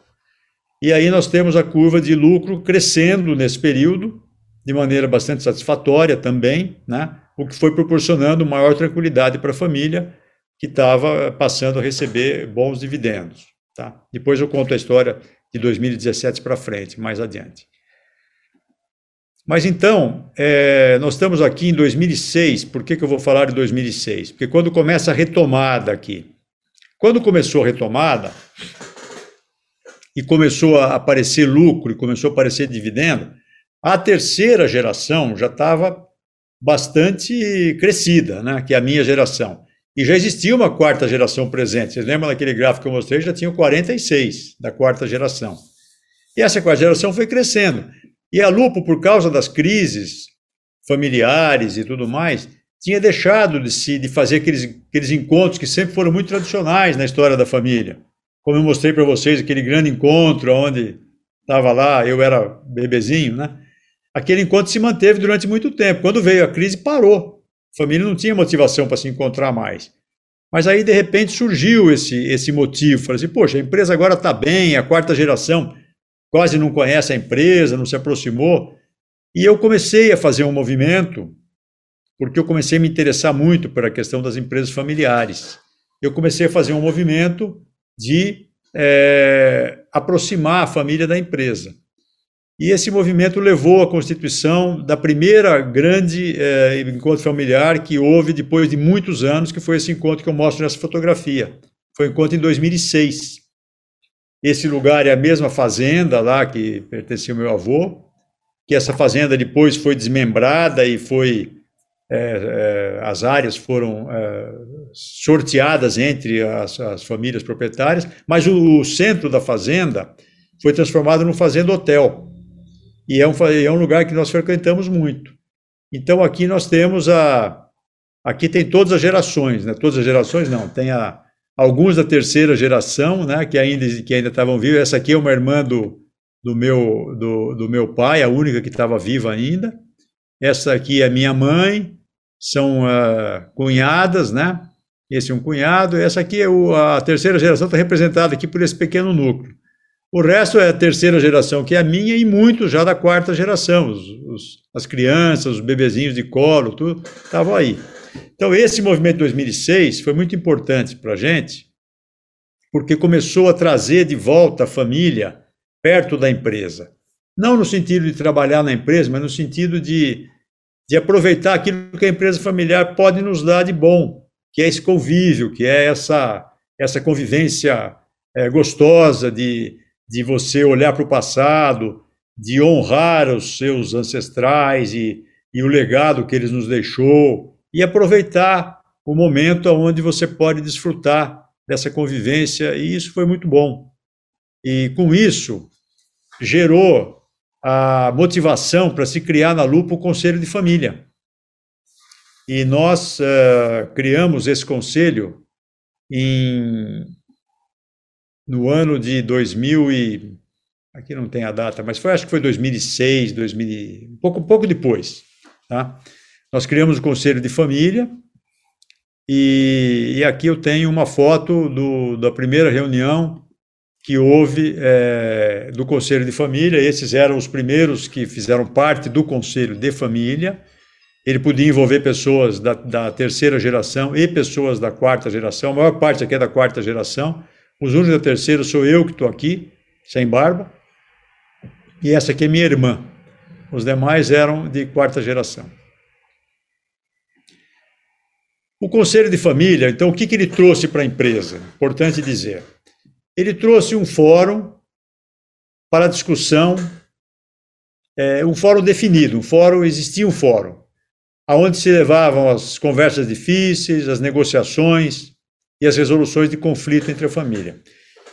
E aí nós temos a curva de lucro crescendo nesse período, de maneira bastante satisfatória também, né? o que foi proporcionando maior tranquilidade para a família, que estava passando a receber bons dividendos. Tá? Depois eu conto a história de 2017 para frente, mais adiante. Mas então, é, nós estamos aqui em 2006. Por que, que eu vou falar de 2006? Porque quando começa a retomada aqui. Quando começou a retomada e começou a aparecer lucro e começou a aparecer dividendo, a terceira geração já estava bastante crescida, né, que é a minha geração. E já existia uma quarta geração presente. Vocês lembram daquele gráfico que eu mostrei? Já tinham 46 da quarta geração. E essa quarta geração foi crescendo. E a Lupo, por causa das crises familiares e tudo mais, tinha deixado de, se, de fazer aqueles, aqueles encontros que sempre foram muito tradicionais na história da família. Como eu mostrei para vocês, aquele grande encontro onde estava lá, eu era bebezinho, né? Aquele encontro se manteve durante muito tempo. Quando veio a crise, parou. A família não tinha motivação para se encontrar mais. Mas aí, de repente, surgiu esse, esse motivo. Falei assim, poxa, a empresa agora está bem, a quarta geração quase não conhece a empresa, não se aproximou. E eu comecei a fazer um movimento, porque eu comecei a me interessar muito pela questão das empresas familiares. Eu comecei a fazer um movimento de é, aproximar a família da empresa. E esse movimento levou à constituição da primeira grande é, encontro familiar que houve depois de muitos anos, que foi esse encontro que eu mostro nessa fotografia. Foi um encontro em 2006. Esse lugar é a mesma fazenda lá que pertencia ao meu avô, que essa fazenda depois foi desmembrada e foi é, é, as áreas foram é, sorteadas entre as, as, famílias proprietárias, mas o, o, centro da fazenda foi transformado num fazenda hotel e é um, é um lugar que nós frequentamos muito. Então aqui nós temos a aqui tem todas as gerações, né? Todas as gerações não, tem a alguns da terceira geração, né, que ainda que ainda estavam vivos. Essa aqui é uma irmã do, do meu do, do meu pai, a única que estava viva ainda. Essa aqui é minha mãe, são uh, cunhadas, né? Esse é um cunhado. Essa aqui é o, a terceira geração está representada aqui por esse pequeno núcleo. O resto é a terceira geração, que é a minha, e muitos já da quarta geração. Os, os, as crianças, os bebezinhos de colo, tudo, estavam aí. Então, esse movimento de 2006 foi muito importante para a gente, porque começou a trazer de volta a família perto da empresa. Não no sentido de trabalhar na empresa, mas no sentido de, de aproveitar aquilo que a empresa familiar pode nos dar de bom, que é esse convívio, que é essa, essa convivência é, gostosa de, de você olhar para o passado, de honrar os seus ancestrais e, e o legado que eles nos deixou, e aproveitar o momento onde você pode desfrutar dessa convivência, e isso foi muito bom. E com isso, gerou a motivação para se criar na Lupa o Conselho de Família. E nós uh, criamos esse conselho em, no ano de 2000 e aqui não tem a data, mas foi acho que foi 2006, 2000, um pouco, pouco depois, tá? Nós criamos o Conselho de Família, e, e aqui eu tenho uma foto do, da primeira reunião que houve é, do Conselho de Família. Esses eram os primeiros que fizeram parte do Conselho de Família. Ele podia envolver pessoas da, da terceira geração e pessoas da quarta geração. A maior parte aqui é da quarta geração. Os únicos da terceira sou eu que estou aqui, sem barba. E essa aqui é minha irmã. Os demais eram de quarta geração. O conselho de família, então, o que, que ele trouxe para a empresa? Importante dizer. Ele trouxe um fórum para discussão, é, um fórum definido, um fórum, existia um fórum, aonde se levavam as conversas difíceis, as negociações e as resoluções de conflito entre a família.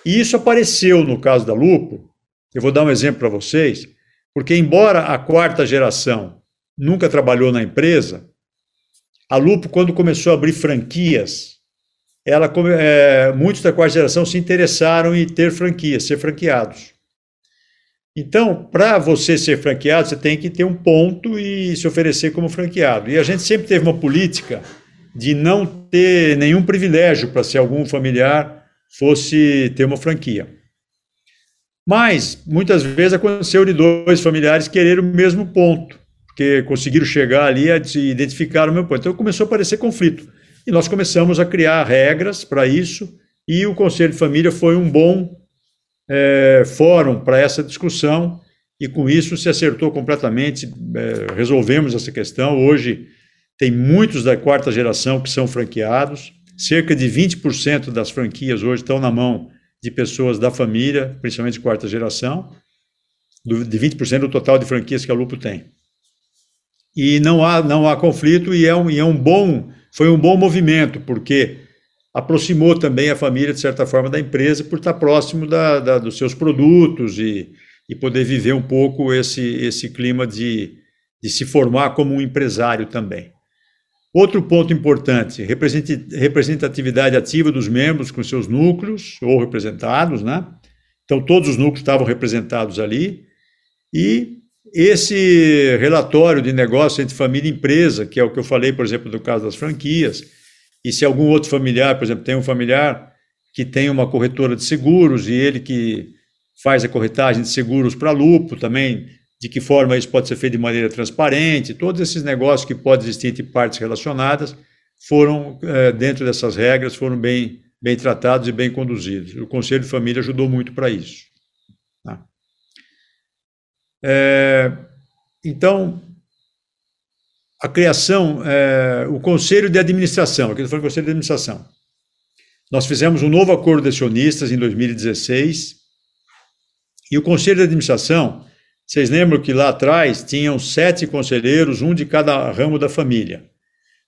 E isso apareceu no caso da Lupo, eu vou dar um exemplo para vocês, porque embora a quarta geração nunca trabalhou na empresa, a Lupo, quando começou a abrir franquias, ela, é, muitos da quarta geração se interessaram em ter franquias, ser franqueados. Então, para você ser franqueado, você tem que ter um ponto e se oferecer como franqueado. E a gente sempre teve uma política de não ter nenhum privilégio para se algum familiar fosse ter uma franquia. Mas, muitas vezes aconteceu de dois familiares querer o mesmo ponto, porque conseguiram chegar ali a identificar o meu ponto. Então começou a aparecer conflito. E nós começamos a criar regras para isso, e o Conselho de Família foi um bom é, fórum para essa discussão, e com isso se acertou completamente, é, resolvemos essa questão. Hoje tem muitos da quarta geração que são franqueados, cerca de 20% das franquias hoje estão na mão de pessoas da família, principalmente de quarta geração, de 20% do total de franquias que a Lupo tem. E não há, não há conflito e é um, e é um bom, foi um bom movimento, porque aproximou também a família, de certa forma, da empresa, por estar próximo da, da, dos seus produtos e, e poder viver um pouco esse, esse clima de, de se formar como um empresário também. Outro ponto importante, representatividade ativa dos membros com seus núcleos ou representados, né? Então, todos os núcleos estavam representados ali. E esse relatório de negócio entre família e empresa, que é o que eu falei, por exemplo, do caso das franquias, e se algum outro familiar, por exemplo, tem um familiar que tem uma corretora de seguros e ele que faz a corretagem de seguros para lupo também de que forma isso pode ser feito de maneira transparente, todos esses negócios que podem existir entre partes relacionadas foram, é, dentro dessas regras, foram bem, bem tratados e bem conduzidos. O Conselho de Família ajudou muito para isso. É, então, a criação, é, o Conselho de Administração, aqui foi o Conselho de Administração. Nós fizemos um novo acordo de acionistas em 2016 e o Conselho de Administração vocês lembram que lá atrás tinham sete conselheiros, um de cada ramo da família.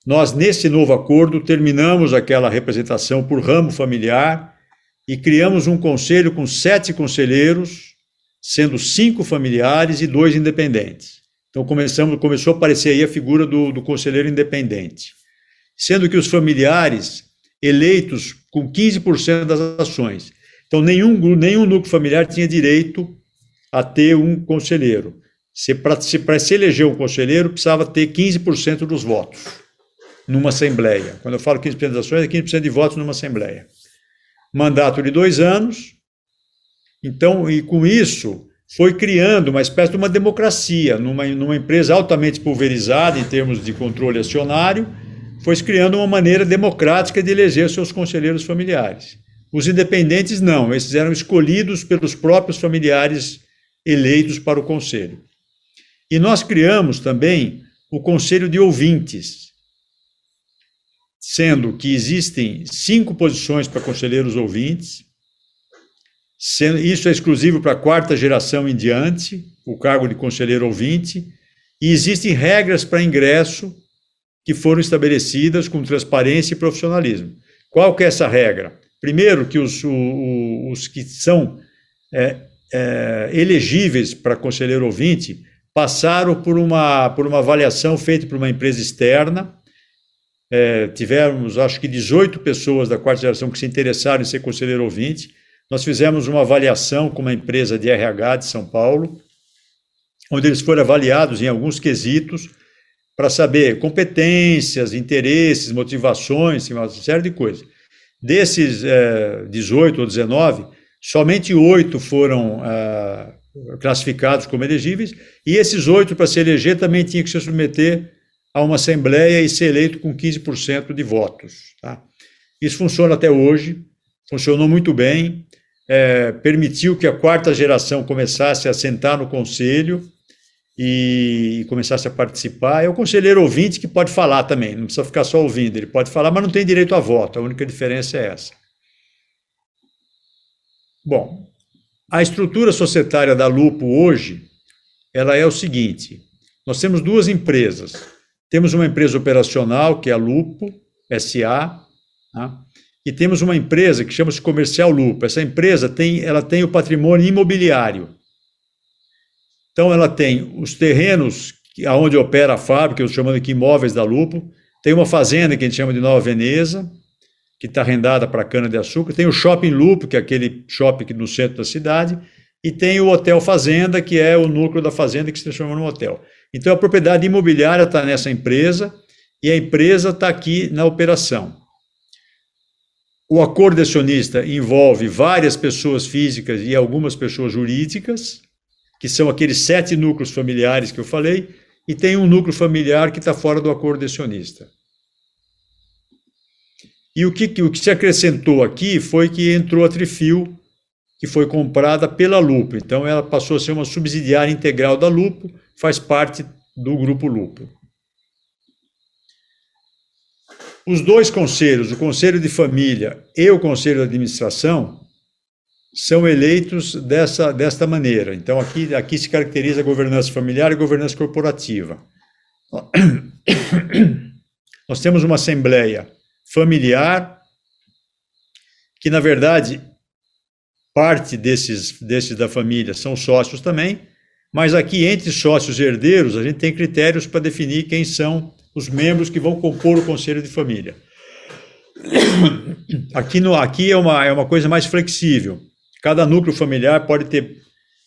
Nós, nesse novo acordo, terminamos aquela representação por ramo familiar e criamos um conselho com sete conselheiros, sendo cinco familiares e dois independentes. Então começamos, começou a aparecer aí a figura do, do conselheiro independente. Sendo que os familiares eleitos com 15% das ações. Então nenhum, nenhum núcleo familiar tinha direito a ter um conselheiro. Para se, se eleger um conselheiro, precisava ter 15% dos votos numa Assembleia. Quando eu falo 15% das ações, é 15% de votos numa Assembleia. Mandato de dois anos. Então, e com isso, foi criando uma espécie de uma democracia numa, numa empresa altamente pulverizada em termos de controle acionário, foi criando uma maneira democrática de eleger seus conselheiros familiares. Os independentes não, esses eram escolhidos pelos próprios familiares eleitos para o conselho. E nós criamos também o conselho de ouvintes, sendo que existem cinco posições para conselheiros ouvintes, sendo, isso é exclusivo para a quarta geração em diante, o cargo de conselheiro ouvinte, e existem regras para ingresso que foram estabelecidas com transparência e profissionalismo. Qual que é essa regra? Primeiro, que os, os, os que são é, é, elegíveis para conselheiro ouvinte passaram por uma, por uma avaliação feita por uma empresa externa. É, tivemos, acho que, 18 pessoas da quarta geração que se interessaram em ser conselheiro ouvinte. Nós fizemos uma avaliação com uma empresa de RH de São Paulo, onde eles foram avaliados em alguns quesitos para saber competências, interesses, motivações, uma série de coisas. Desses é, 18 ou 19, somente oito foram ah, classificados como elegíveis, e esses oito, para se eleger, também tinham que se submeter a uma assembleia e ser eleito com 15% de votos. Tá? Isso funciona até hoje, funcionou muito bem, é, permitiu que a quarta geração começasse a sentar no conselho e começasse a participar. É o conselheiro ouvinte que pode falar também, não precisa ficar só ouvindo, ele pode falar, mas não tem direito a voto, a única diferença é essa. Bom, a estrutura societária da Lupo hoje, ela é o seguinte: nós temos duas empresas. Temos uma empresa operacional, que é a Lupo SA, tá? E temos uma empresa que chama-se Comercial Lupo. Essa empresa tem, ela tem o patrimônio imobiliário. Então, ela tem os terrenos aonde opera a fábrica, eu estou chamando aqui imóveis da Lupo, tem uma fazenda que a gente chama de Nova Veneza, que está arrendada para cana-de-açúcar. Tem o Shopping Loop, que é aquele shopping no centro da cidade. e tem o Hotel Fazenda, que é o núcleo da fazenda que se transformou num hotel. Então a propriedade imobiliária está nessa empresa e a empresa está aqui na operação. O acordo acionista envolve várias pessoas físicas e algumas pessoas jurídicas, que são aqueles sete núcleos familiares que eu falei, e tem um núcleo familiar que está fora do acordo acionista. E o que, o que se acrescentou aqui foi que entrou a Trifil, que foi comprada pela Lupo. Então, ela passou a ser uma subsidiária integral da Lupo, faz parte do Grupo Lupo. Os dois conselhos, o Conselho de Família e o Conselho de Administração, são eleitos dessa, desta maneira. Então, aqui, aqui se caracteriza a governança familiar e governança corporativa. Nós temos uma assembleia familiar, que, na verdade, parte desses, desses da família são sócios também, mas aqui, entre sócios e herdeiros, a gente tem critérios para definir quem são os membros que vão compor o conselho de família. Aqui, no, aqui é, uma, é uma coisa mais flexível. Cada núcleo familiar pode ter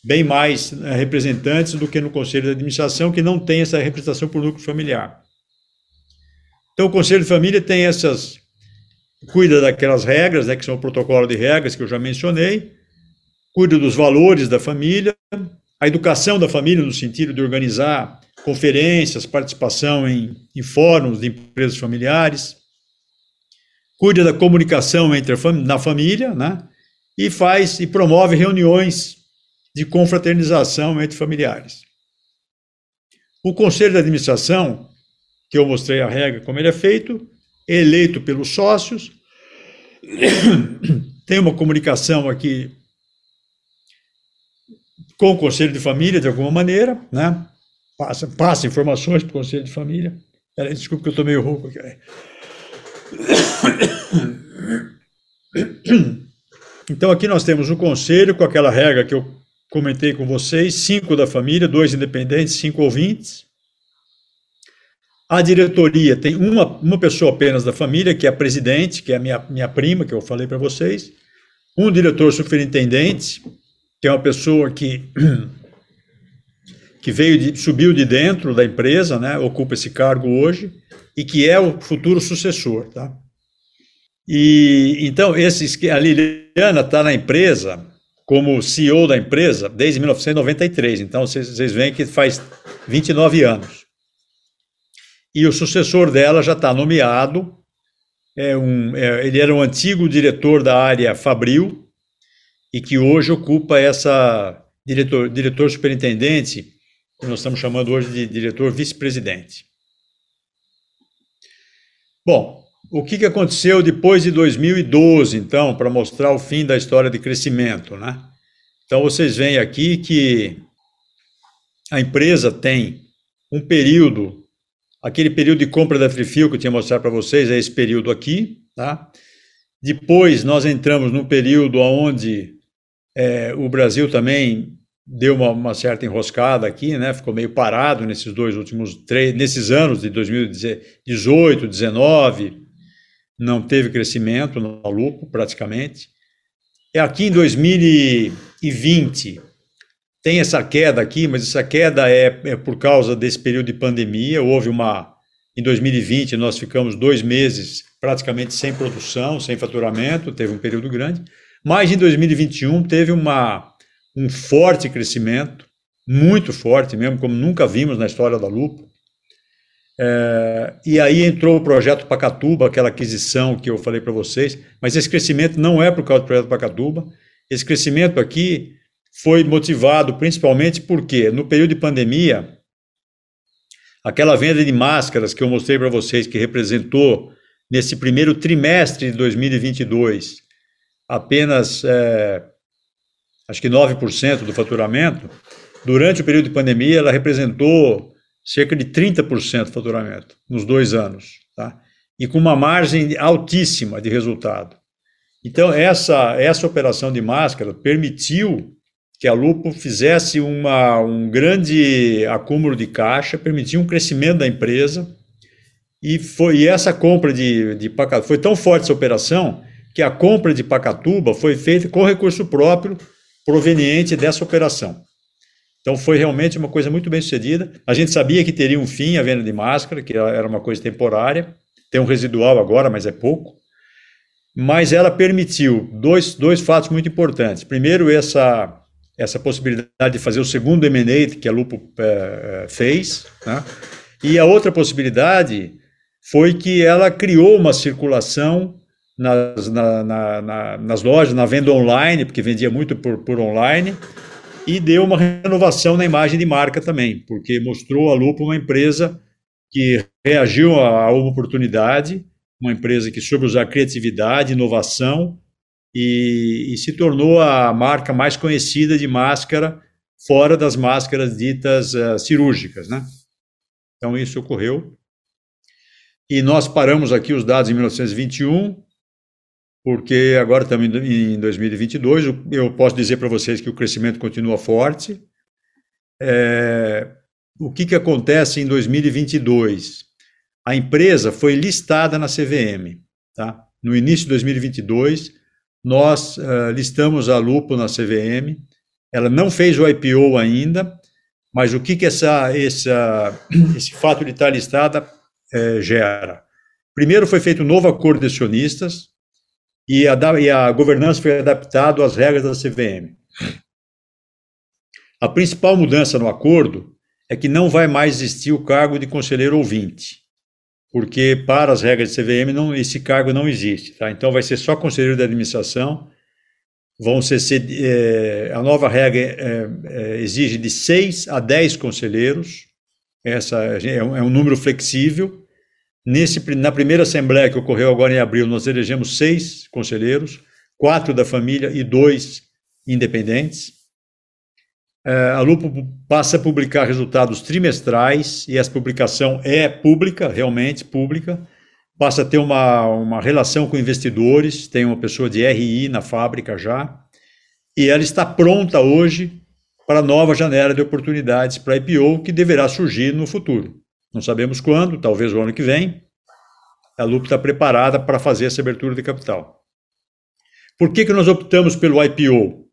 bem mais né, representantes do que no conselho de administração, que não tem essa representação por núcleo familiar. Então, o conselho de família tem essas. cuida daquelas regras, né, que são o protocolo de regras que eu já mencionei, cuida dos valores da família, a educação da família, no sentido de organizar conferências, participação em, em fóruns de empresas familiares, cuida da comunicação entre a na família, né? E faz e promove reuniões de confraternização entre familiares. O conselho de administração, que eu mostrei a regra como ele é feito, é eleito pelos sócios, tem uma comunicação aqui com o conselho de família de alguma maneira, né? Passa, passa informações para o Conselho de Família. Peraí, desculpa que eu estou meio rouco aqui. Então, aqui nós temos o conselho com aquela regra que eu comentei com vocês: cinco da família, dois independentes, cinco ouvintes. A diretoria tem uma, uma pessoa apenas da família, que é a presidente, que é a minha, minha prima, que eu falei para vocês. Um diretor superintendente, que é uma pessoa que que veio de, subiu de dentro da empresa, né, ocupa esse cargo hoje e que é o futuro sucessor, tá? E então esses a Liliana está na empresa como CEO da empresa desde 1993. Então vocês, vocês veem que faz 29 anos. E o sucessor dela já está nomeado. É um, é, ele era um antigo diretor da área Fabril e que hoje ocupa essa diretor, diretor superintendente que nós estamos chamando hoje de diretor vice-presidente. Bom, o que, que aconteceu depois de 2012, então, para mostrar o fim da história de crescimento, né? Então, vocês veem aqui que a empresa tem um período, aquele período de compra da Trifil que eu tinha mostrado para vocês, é esse período aqui, tá? Depois, nós entramos num período onde é, o Brasil também deu uma, uma, certa enroscada aqui, né? Ficou meio parado nesses dois últimos três, nesses anos de 2018, 19, não teve crescimento no lucro praticamente. É aqui em 2020 tem essa queda aqui, mas essa queda é, é por causa desse período de pandemia. Houve uma em 2020 nós ficamos dois meses praticamente sem produção, sem faturamento, teve um período grande. Mas em 2021 teve uma um forte crescimento, muito forte mesmo, como nunca vimos na história da Lupo. É, e aí entrou o projeto Pacatuba, aquela aquisição que eu falei para vocês, mas esse crescimento não é por causa do projeto Pacatuba. Esse crescimento aqui foi motivado principalmente porque no período de pandemia, aquela venda de máscaras que eu mostrei para vocês, que representou nesse primeiro trimestre de 2022 apenas é, acho que 9% do faturamento, durante o período de pandemia ela representou cerca de 30% do faturamento nos dois anos, tá? E com uma margem altíssima de resultado. Então essa essa operação de máscara permitiu que a Lupo fizesse uma, um grande acúmulo de caixa, permitiu um crescimento da empresa e foi e essa compra de, de foi tão forte essa operação que a compra de Pacatuba foi feita com recurso próprio proveniente dessa operação. Então foi realmente uma coisa muito bem sucedida. A gente sabia que teria um fim a venda de máscara, que era uma coisa temporária, tem um residual agora, mas é pouco. Mas ela permitiu dois, dois fatos muito importantes. Primeiro, essa, essa possibilidade de fazer o segundo M&A que a Lupo é, fez, né? e a outra possibilidade foi que ela criou uma circulação nas, na, na, na, nas lojas, na venda online, porque vendia muito por, por online, e deu uma renovação na imagem de marca também, porque mostrou a Lupo uma empresa que reagiu a uma oportunidade, uma empresa que soube usar criatividade, inovação e, e, se tornou a marca mais conhecida de máscara fora das máscaras ditas uh, cirúrgicas, né? Então isso ocorreu e nós paramos aqui os dados em 1921 porque agora estamos em 2022, eu posso dizer para vocês que o crescimento continua forte. É, o que, que acontece em 2022? A empresa foi listada na CVM. Tá? No início de 2022, nós uh, listamos a Lupo na CVM. Ela não fez o IPO ainda, mas o que, que essa, essa, esse fato de estar listada é, gera? Primeiro, foi feito um novo acordo de acionistas, e a, e a governança foi adaptada às regras da CVM. A principal mudança no acordo é que não vai mais existir o cargo de conselheiro ouvinte, porque para as regras de CVM não, esse cargo não existe. Tá? Então vai ser só conselheiro de administração. Vão ser, é, a nova regra é, é, exige de 6 a 10 conselheiros. Essa é um, é um número flexível Nesse, na primeira assembleia que ocorreu agora em abril, nós elegemos seis conselheiros, quatro da família e dois independentes. É, a Lupo passa a publicar resultados trimestrais e essa publicação é pública, realmente pública. Passa a ter uma, uma relação com investidores, tem uma pessoa de RI na fábrica já. E ela está pronta hoje para a nova janela de oportunidades para IPO que deverá surgir no futuro. Não sabemos quando, talvez o ano que vem. A Lupo está preparada para fazer essa abertura de capital. Por que, que nós optamos pelo IPO?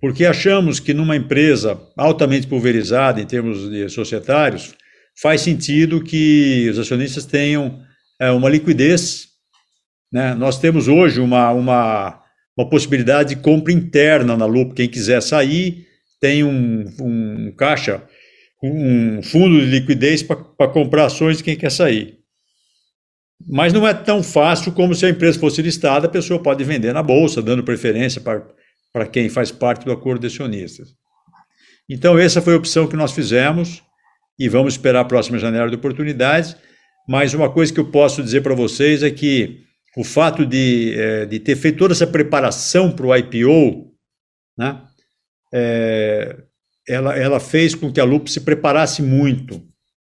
Porque achamos que numa empresa altamente pulverizada em termos de societários, faz sentido que os acionistas tenham é, uma liquidez. Né? Nós temos hoje uma, uma, uma possibilidade de compra interna na Lupo. Quem quiser sair tem um, um caixa um fundo de liquidez para comprar ações de quem quer sair. Mas não é tão fácil como se a empresa fosse listada, a pessoa pode vender na bolsa, dando preferência para, quem faz parte do acordo de acionistas. Então, essa foi a opção que nós fizemos e vamos esperar a próxima janela de oportunidades. Mas uma coisa que eu posso dizer para vocês é que o fato de, é, de ter feito toda essa preparação para o IPO, né, é, ela, ela fez com que a Lupo se preparasse muito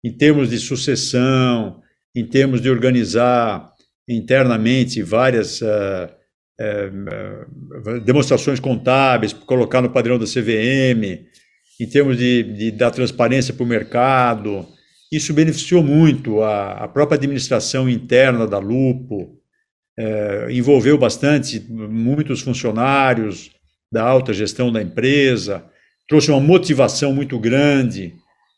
em termos de sucessão, em termos de organizar internamente várias uh, uh, demonstrações contábeis, colocar no padrão da CVM, em termos de, de dar transparência para o mercado. Isso beneficiou muito a, a, própria administração interna da Lupo, uh, envolveu bastante muitos funcionários da alta gestão da empresa, trouxe uma motivação muito grande.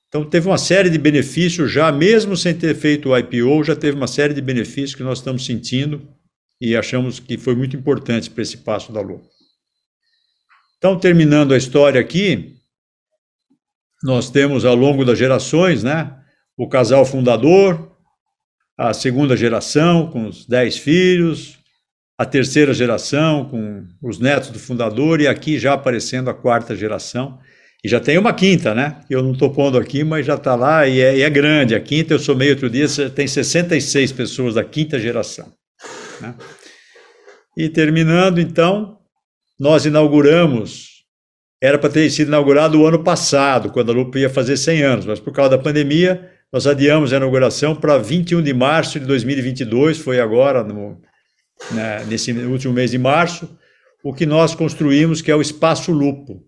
Então, teve uma série de benefícios já, mesmo sem ter feito o IPO, já teve uma série de benefícios que nós estamos sentindo e achamos que foi muito importante para esse passo da Lua. Então, terminando a história aqui, nós temos ao longo das gerações, né, o casal fundador, a segunda geração com os dez filhos, a terceira geração, com os netos do fundador, e aqui já aparecendo a quarta geração. E já tem uma quinta, né? Eu não estou pondo aqui, mas já está lá e é, e é, grande. A quinta, eu somei outro dia, tem 66 pessoas da quinta geração. Né? E terminando, então, nós inauguramos, era para ter sido inaugurado o ano passado, quando a Lupa ia fazer 100 anos, mas por causa da pandemia, nós adiamos a inauguração para 21 de março de 2022, foi agora, no, né, nesse último mês de março, o que nós construímos, que é o Espaço Lupo,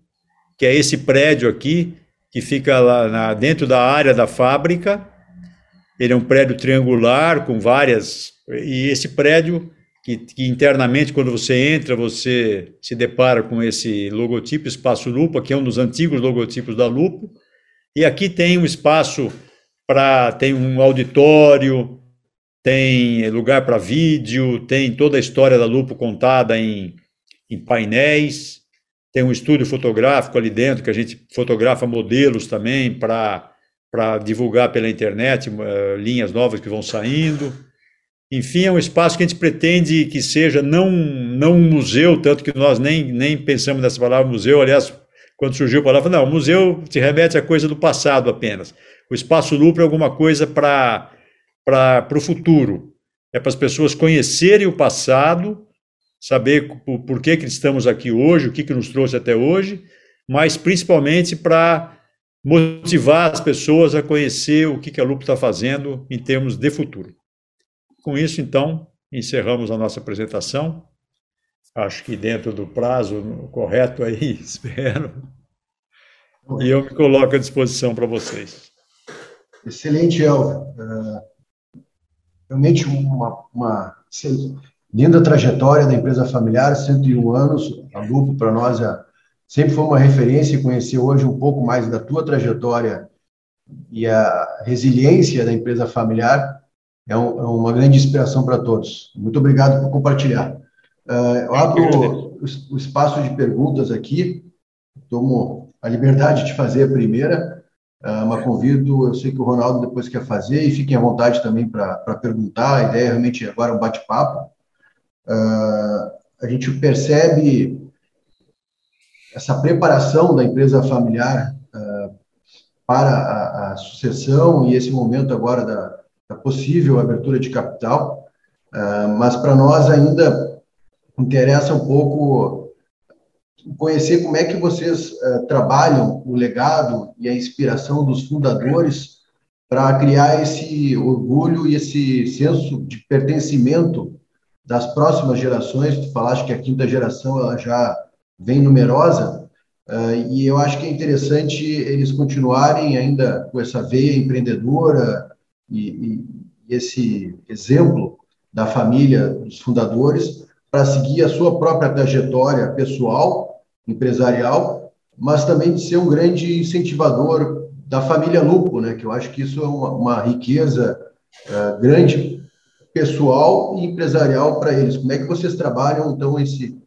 que é esse prédio aqui, que fica lá na, dentro da área da fábrica. Ele é um prédio triangular com várias. E esse prédio que, que, internamente, quando você entra, você se depara com esse logotipo Espaço Lupo, que é um dos antigos logotipos da Lupo. E aqui tem um espaço para. tem um auditório, tem lugar para vídeo, tem toda a história da Lupo contada em, em painéis, tem um estúdio fotográfico ali dentro, que a gente fotografa modelos também para divulgar pela internet, uh, linhas novas que vão saindo. Enfim, é um espaço que a gente pretende que seja não, não um museu, tanto que nós nem, nem pensamos nessa palavra museu. Aliás, quando surgiu a palavra, não, museu te remete a coisa do passado apenas. O espaço Lupro é alguma coisa para o futuro. É para as pessoas conhecerem o passado, saber por, por que, que estamos aqui hoje, o que, que nos trouxe até hoje, mas principalmente para motivar as pessoas a conhecer o que, que a Lupo está fazendo em termos de futuro. Com isso, então, encerramos a nossa apresentação. Acho que dentro do prazo correto aí, espero. E eu me coloco à disposição para vocês. Excelente, Elvio. Realmente uma, uma linda trajetória da empresa familiar, 101 anos. A Lupo, para nós, é, sempre foi uma referência e conhecer hoje um pouco mais da tua trajetória e a resiliência da empresa familiar é, um, é uma grande inspiração para todos. Muito obrigado por compartilhar. Uh, eu abro o, o, espaço de perguntas aqui. Tomo a liberdade de fazer a primeira, uh, mas convido, eu sei que o Ronaldo depois quer fazer, e fiquem à vontade também para perguntar. A ideia é realmente agora é um bate-papo. Uh, a gente percebe essa preparação da empresa familiar para a, a sucessão e esse momento agora da, da possível abertura de capital, uh, mas para nós ainda interessa um pouco conhecer como é que vocês uh, trabalham o legado e a inspiração dos fundadores para criar esse orgulho e esse senso de pertencimento das próximas gerações. Tu falaste que a quinta geração ela já vem numerosa, uh, e eu acho que é interessante eles continuarem ainda com essa veia empreendedora, e, e, esse exemplo da família dos fundadores para seguir a sua própria trajetória pessoal, empresarial, mas também de ser um grande incentivador da família Lupo, né? Que eu acho que isso é uma, uma riqueza uh, grande pessoal e empresarial para eles. Como é que vocês trabalham então esse,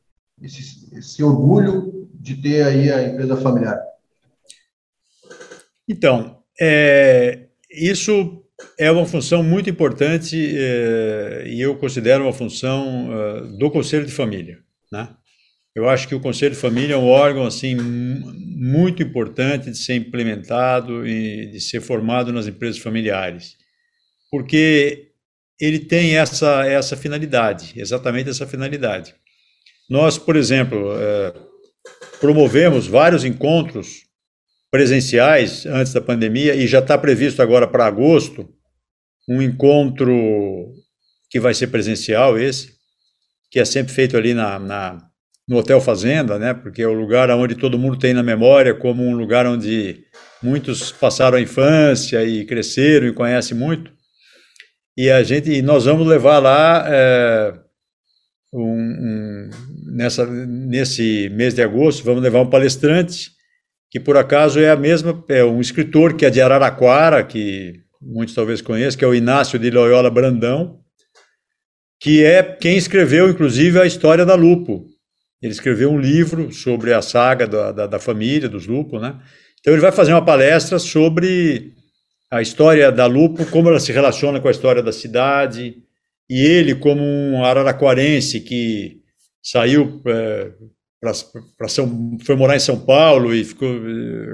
esse esse orgulho de ter aí a empresa familiar? Então, é, isso é uma função muito importante eh, e eu considero uma função uh, do Conselho de Família, né? Eu acho que o Conselho de Família é um órgão assim muito importante de ser implementado e de ser formado nas empresas familiares, porque ele tem essa essa finalidade, exatamente essa finalidade. Nós, por exemplo, uh, promovemos vários encontros presenciais antes da pandemia e já está previsto agora para agosto um encontro que vai ser presencial esse, que é sempre feito ali na, na, no Hotel Fazenda, né? Porque é o lugar onde todo mundo tem na memória como um lugar onde muitos passaram a infância e cresceram e conhecem muito. E a gente, e nós vamos levar lá é, um, um, nessa, nesse mês de agosto, vamos levar um palestrante que por acaso é a mesma, é um escritor que é de Araraquara, que muitos talvez conheçam, que é o Inácio de Loyola Brandão, que é quem escreveu, inclusive, a história da Lupo. Ele escreveu um livro sobre a saga da, da, da família, dos Lupo, né? Então ele vai fazer uma palestra sobre a história da Lupo, como ela se relaciona com a história da cidade, e ele como um araraquarense que saiu é, para São, foi morar em São Paulo e ficou,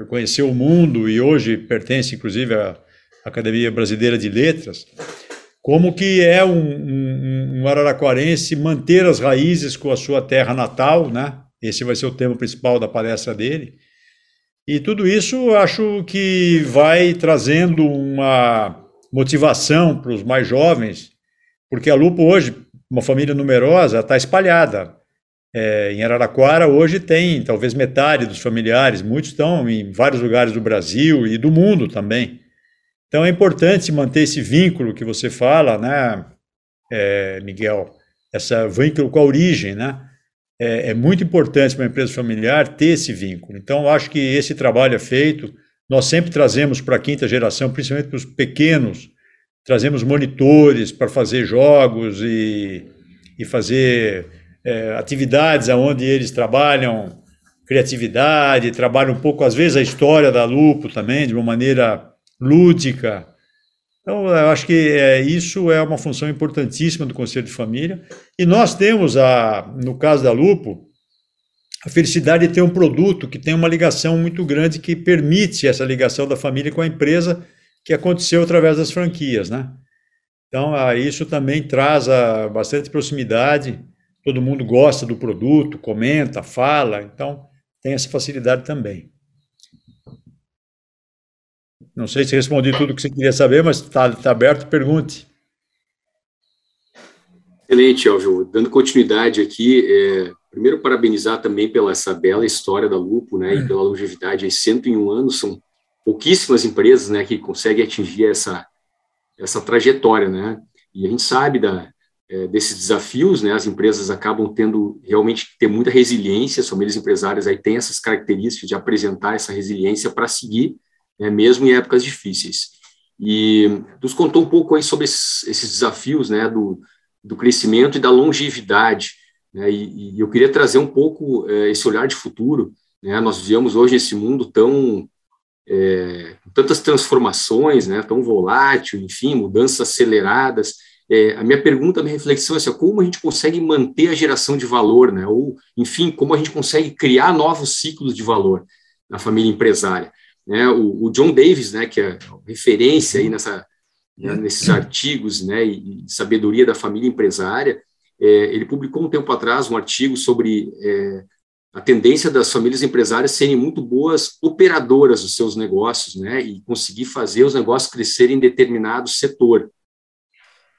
conheceu o mundo e hoje pertence inclusive à Academia Brasileira de Letras, como que é um, um, um araraquarense manter as raízes com a sua terra natal, né? Esse vai ser o tema principal da palestra dele. E tudo isso acho que vai trazendo uma motivação para os mais jovens, porque a Lupo hoje, uma família numerosa, está espalhada. É, em Araraquara, hoje tem talvez metade dos familiares, muitos estão em vários lugares do Brasil e do mundo também. Então é importante manter esse vínculo que você fala, né, é, Miguel? essa vínculo com a origem, né? É, é muito importante para uma empresa familiar ter esse vínculo. Então, acho que esse trabalho é feito. Nós sempre trazemos para a quinta geração, principalmente para os pequenos, trazemos monitores para fazer jogos e, e fazer é, atividades onde eles trabalham criatividade, trabalham um pouco, às vezes, a história da Lupo também, de uma maneira lúdica. Então, eu acho que é, isso é uma função importantíssima do Conselho de Família. E nós temos, a, no caso da Lupo, a felicidade de ter um produto que tem uma ligação muito grande que permite essa ligação da família com a empresa que aconteceu através das franquias, né? Então, isso também traz a, bastante proximidade, todo mundo gosta do produto, comenta, fala, então tem essa facilidade também. Não sei se respondi tudo o que você queria saber, mas está tá aberto, pergunte. Excelente, Elvio. Dando continuidade aqui, é, primeiro parabenizar também pela essa bela história da Lupo, né, e pela longevidade, aí 101 anos, são pouquíssimas empresas, né, que conseguem atingir essa, essa trajetória, né, e a gente sabe da, é, desses desafios, né, as empresas acabam tendo realmente ter muita resiliência, as famílias empresárias aí têm essas características de apresentar essa resiliência para seguir né, mesmo em épocas difíceis. E nos contou um pouco aí sobre esses, desafios né, do, do crescimento e da longevidade. Né, e, e, eu queria trazer um pouco é, esse olhar de futuro. Né, nós vivemos hoje nesse mundo tão é, tantas transformações, né, tão volátil, enfim, mudanças aceleradas. É, a minha pergunta, a minha reflexão é assim, como a gente consegue manter a geração de valor, né, ou, enfim, como a gente consegue criar novos ciclos de valor na família empresária. Né, o, o, John Davis, né, que é referência aí nessa, né, nesses artigos né, e, e, sabedoria da família empresária, é, ele publicou um tempo atrás um artigo sobre é, a tendência das famílias empresárias serem muito boas operadoras dos seus negócios né, e conseguir fazer os negócios crescerem em determinado setor.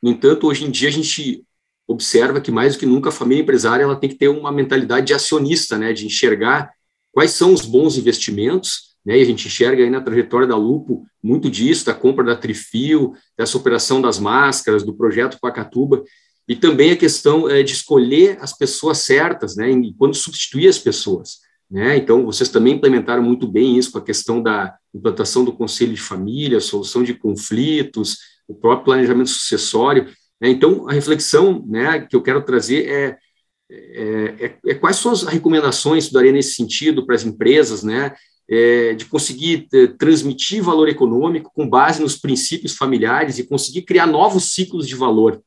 No entanto, hoje em dia a gente observa que mais do que nunca a família empresária ela tem que ter uma mentalidade de acionista, né, de enxergar quais são os bons investimentos né? E a gente enxerga aí na trajetória da Lupo muito disso, da compra da Trifio, dessa operação das máscaras, do projeto Pacatuba, e também a questão é, de escolher as pessoas certas, né? E quando substituir as pessoas. Né? Então, vocês também implementaram muito bem isso com a questão da implantação do conselho de família, solução de conflitos, o próprio planejamento sucessório. Né? Então, a reflexão né, que eu quero trazer é, é, é, é quais são as recomendações que daria nesse sentido para as empresas, né, é, de conseguir é, transmitir valor econômico com base nos princípios familiares e conseguir criar novos ciclos de valor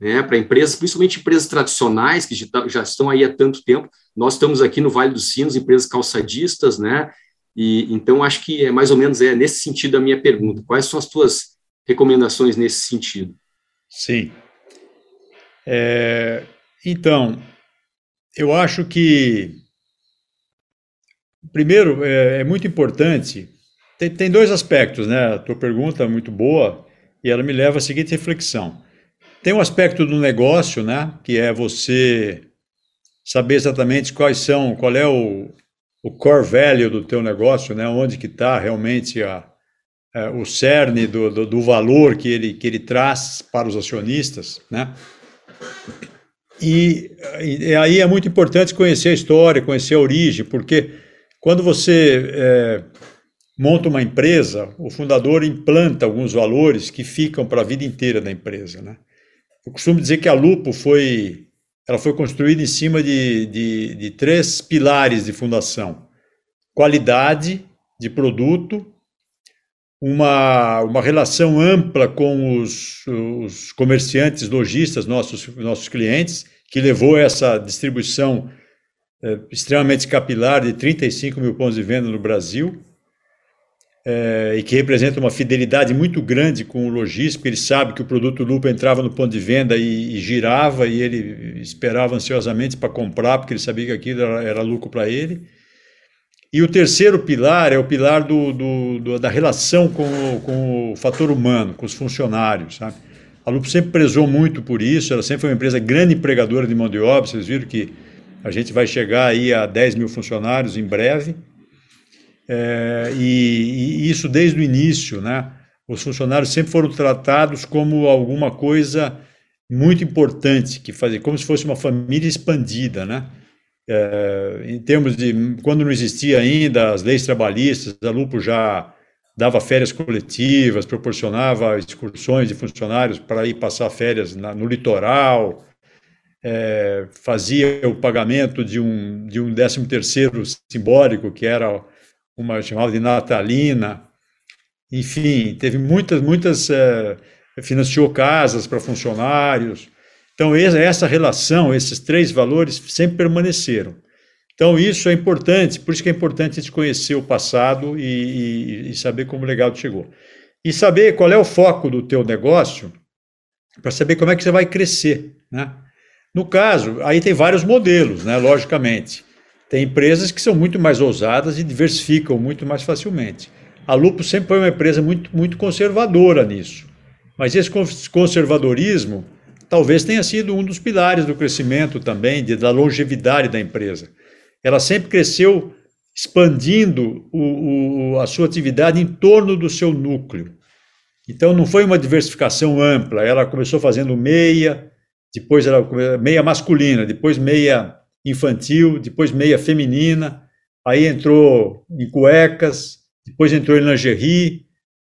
né, para empresas, principalmente empresas tradicionais que já estão aí há tanto tempo. Nós estamos aqui no Vale dos Sinos, empresas calçadistas, né? E então acho que é mais ou menos é nesse sentido a minha pergunta. Quais são as tuas recomendações nesse sentido? Sim. É, então, eu acho que Primeiro, é, é muito importante. Tem, tem, dois aspectos, né? A tua pergunta é muito boa e ela me leva à seguinte reflexão. Tem um aspecto do negócio, né? Que é você saber exatamente quais são, qual é o, o core value do teu negócio, né? Onde que está realmente a, a, o cerne do, do, do, valor que ele, que ele traz para os acionistas, né? E, e aí é muito importante conhecer a história, conhecer a origem, porque quando você é, monta uma empresa, o fundador implanta alguns valores que ficam para a vida inteira da empresa. Né? Eu costumo dizer que a Lupo foi, ela foi construída em cima de, de, de três pilares de fundação: qualidade de produto, uma, uma relação ampla com os, os comerciantes, lojistas, nossos, nossos clientes, que levou essa distribuição é, extremamente capilar de 35 mil pontos de venda no Brasil é, e que representa uma fidelidade muito grande com o lojista, porque ele sabe que o produto Lupa entrava no ponto de venda e, e girava e ele esperava ansiosamente para comprar, porque ele sabia que aquilo era, era lucro para ele. E o terceiro pilar é o pilar do, do, do, da relação com o, com o fator humano, com os funcionários. Sabe? A Lupo sempre prezou muito por isso, ela sempre foi uma empresa grande empregadora de mão de obra, vocês viram que a gente vai chegar aí a 10 mil funcionários em breve. É, e, e, isso desde o início, né? Os funcionários sempre foram tratados como alguma coisa muito importante que fazia, como se fosse uma família expandida, né? É, em termos de quando não existia ainda as leis trabalhistas, a Lupo já dava férias coletivas, proporcionava excursões de funcionários para ir passar férias na, no litoral, é, fazia o pagamento de um de um décimo terceiro simbólico que era uma chamada de natalina, enfim, teve muitas muitas é, financiou casas para funcionários. Então, essa relação, esses três valores sempre permaneceram. Então, isso é importante, por isso que é importante a gente conhecer o passado e, e, e saber como o legado chegou. E saber qual é o foco do teu negócio, para saber como é que você vai crescer, né? No caso, aí tem vários modelos, né, logicamente. Tem empresas que são muito mais ousadas e diversificam muito mais facilmente. A Lupo sempre foi uma empresa muito, muito conservadora nisso. Mas esse conservadorismo talvez tenha sido um dos pilares do crescimento também, de, da longevidade da empresa. Ela sempre cresceu expandindo o, o, a sua atividade em torno do seu núcleo. Então não foi uma diversificação ampla. Ela começou fazendo meia, depois era meia masculina, depois meia infantil, depois meia feminina, aí entrou em cuecas, depois entrou em lingerie,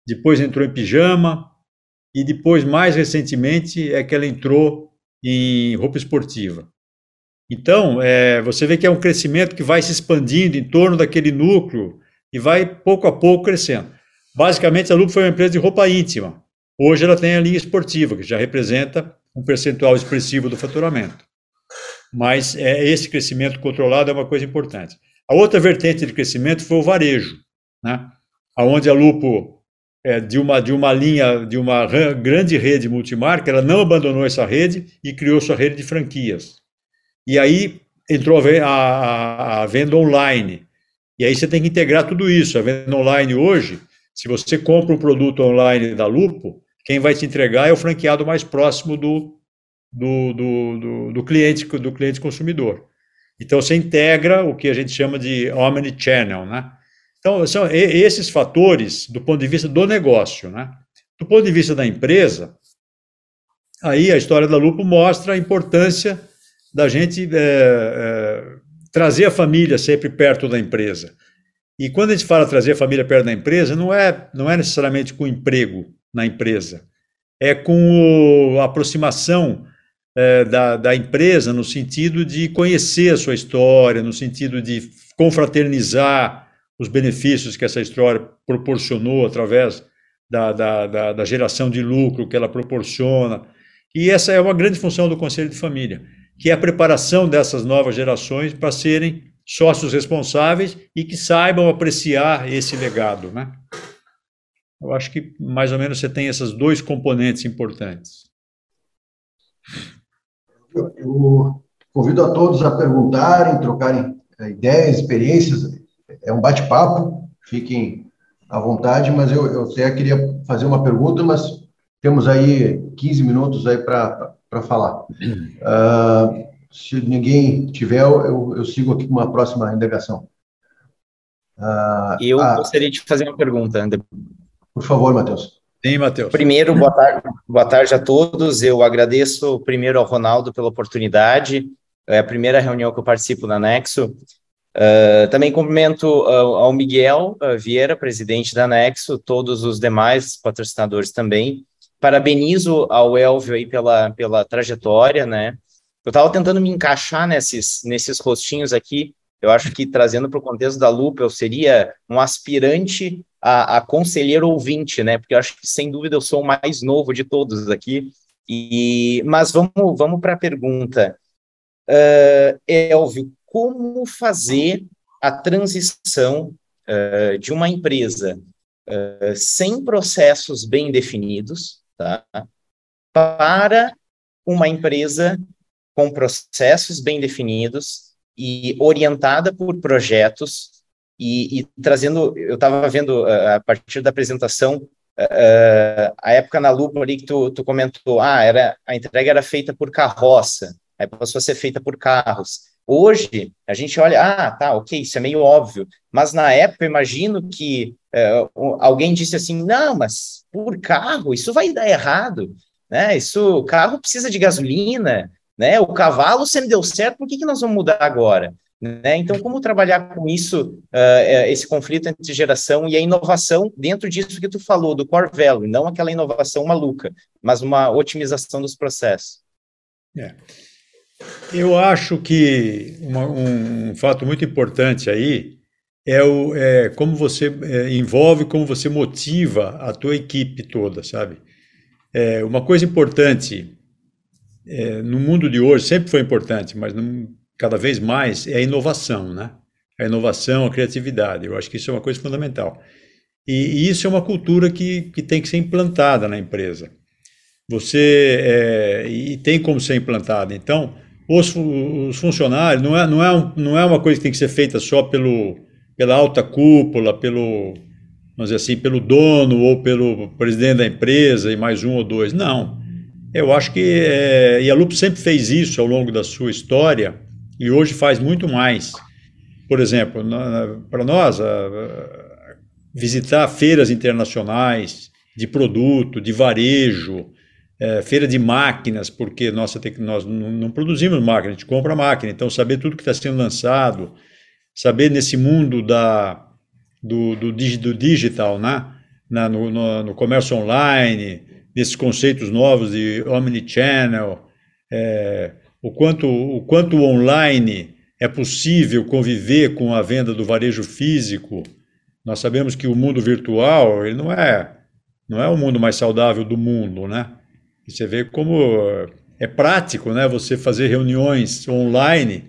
depois entrou em pijama, e depois, mais recentemente, é que ela entrou em roupa esportiva. Então, é, você vê que é um crescimento que vai se expandindo em torno daquele núcleo e vai pouco a pouco crescendo. Basicamente, a Lupo foi uma empresa de roupa íntima. Hoje ela tem a linha esportiva, que já representa um percentual expressivo do faturamento. Mas é, esse crescimento controlado é uma coisa importante. A outra vertente de crescimento foi o varejo, né? onde a Lupo é, de, uma, de uma linha, de uma grande rede multimarca, ela não abandonou essa rede e criou sua rede de franquias. E aí entrou a, a, a venda online. E aí você tem que integrar tudo isso. A venda online hoje, se você compra um produto online da Lupo, quem vai te entregar é o franqueado mais próximo do, do, do, do, do cliente do cliente consumidor. Então você integra o que a gente chama de omnichannel, né? Então, são esses fatores do ponto de vista do negócio. Né? Do ponto de vista da empresa, aí a história da Lupo mostra a importância da gente é, é, trazer a família sempre perto da empresa. E quando a gente fala trazer a família perto da empresa, não é, não é necessariamente com emprego na empresa, é com o, a aproximação é, da, da empresa no sentido de conhecer a sua história, no sentido de confraternizar, os benefícios que essa história proporcionou através da, da, da, da, geração de lucro que ela proporciona. E essa é uma grande função do Conselho de Família, que é a preparação dessas novas gerações para serem sócios responsáveis e que saibam apreciar esse legado. Né? Eu acho que mais ou menos você tem esses dois componentes importantes. Eu convido a todos a perguntarem, trocarem eh, ideias, experiências é um bate-papo, fiquem à vontade, mas eu, eu até queria fazer uma pergunta, mas temos aí 15 minutos aí para falar. Uh, se ninguém tiver, eu, eu sigo aqui com uma próxima indagação. Uh, eu ah, gostaria de fazer uma pergunta, André. Por favor, Matheus. Sim, Matheus. Primeiro, boa tarde, boa tarde a todos. Eu agradeço primeiro ao Ronaldo pela oportunidade. É a primeira reunião que eu participo na Nexo. Uh, também cumprimento uh, ao Miguel uh, Vieira, presidente da Nexo, todos os demais patrocinadores também. Parabenizo ao Elvio aí pela, pela trajetória, né? Eu estava tentando me encaixar nesses, nesses rostinhos aqui. Eu acho que, trazendo para o contexto da Lupa, eu seria um aspirante a, a conselheiro ouvinte, né? Porque eu acho que, sem dúvida, eu sou o mais novo de todos aqui. E, mas vamos, vamos para a pergunta. Uh, Elvio, como fazer a transição uh, de uma empresa uh, sem processos bem definidos tá, para uma empresa com processos bem definidos e orientada por projetos e, e trazendo, eu estava vendo uh, a partir da apresentação a época na lupa ali que tu, tu comentou, ah, era, a entrega era feita por carroça, aí passou a ser feita por carros. Hoje, a gente olha, ah, tá, ok, isso é meio óbvio, mas na época, eu imagino que é, alguém disse assim, não, mas por carro, isso vai dar errado. né? Isso, o carro precisa de gasolina, né? O cavalo sempre deu certo, por que, que nós vamos mudar agora? Né? Então, como trabalhar com isso, uh, esse conflito entre geração e a inovação dentro disso que tu falou, do core value, não aquela inovação maluca, mas uma otimização dos processos. É. Eu acho que uma, um, fato muito importante aí é, o, é como você é, envolve, como você motiva a tua equipe toda, sabe? É, uma coisa importante é, no mundo de hoje, sempre foi importante, mas cada vez mais, é a inovação, né? A inovação, a criatividade. Eu acho que isso é uma coisa fundamental. E, e isso é uma cultura que, que tem que ser implantada na empresa. Você, é, e tem como ser implantada. Então, os, os funcionários, não é, não, é um, não é uma coisa que tem que ser feita só pelo, pela alta cúpula, pelo, vamos dizer assim, pelo dono ou pelo presidente da empresa e mais um ou dois. Não. Eu acho que, é, e a Lupo sempre fez isso ao longo da sua história e hoje faz muito mais. Por exemplo, para nós, a, a, visitar feiras internacionais de produto, de varejo, é, feira de máquinas, porque nossa, nós não, produzimos máquina, a gente compra máquina, então saber tudo que está sendo lançado, saber nesse mundo da, do, do, do digital, né? Na, no, no, no, comércio online, nesses conceitos novos de omnichannel, é, o, quanto, o quanto online é possível conviver com a venda do varejo físico. Nós sabemos que o mundo virtual ele não é não é o mundo mais saudável do mundo, né? Você vê como é prático, né? Você fazer reuniões online,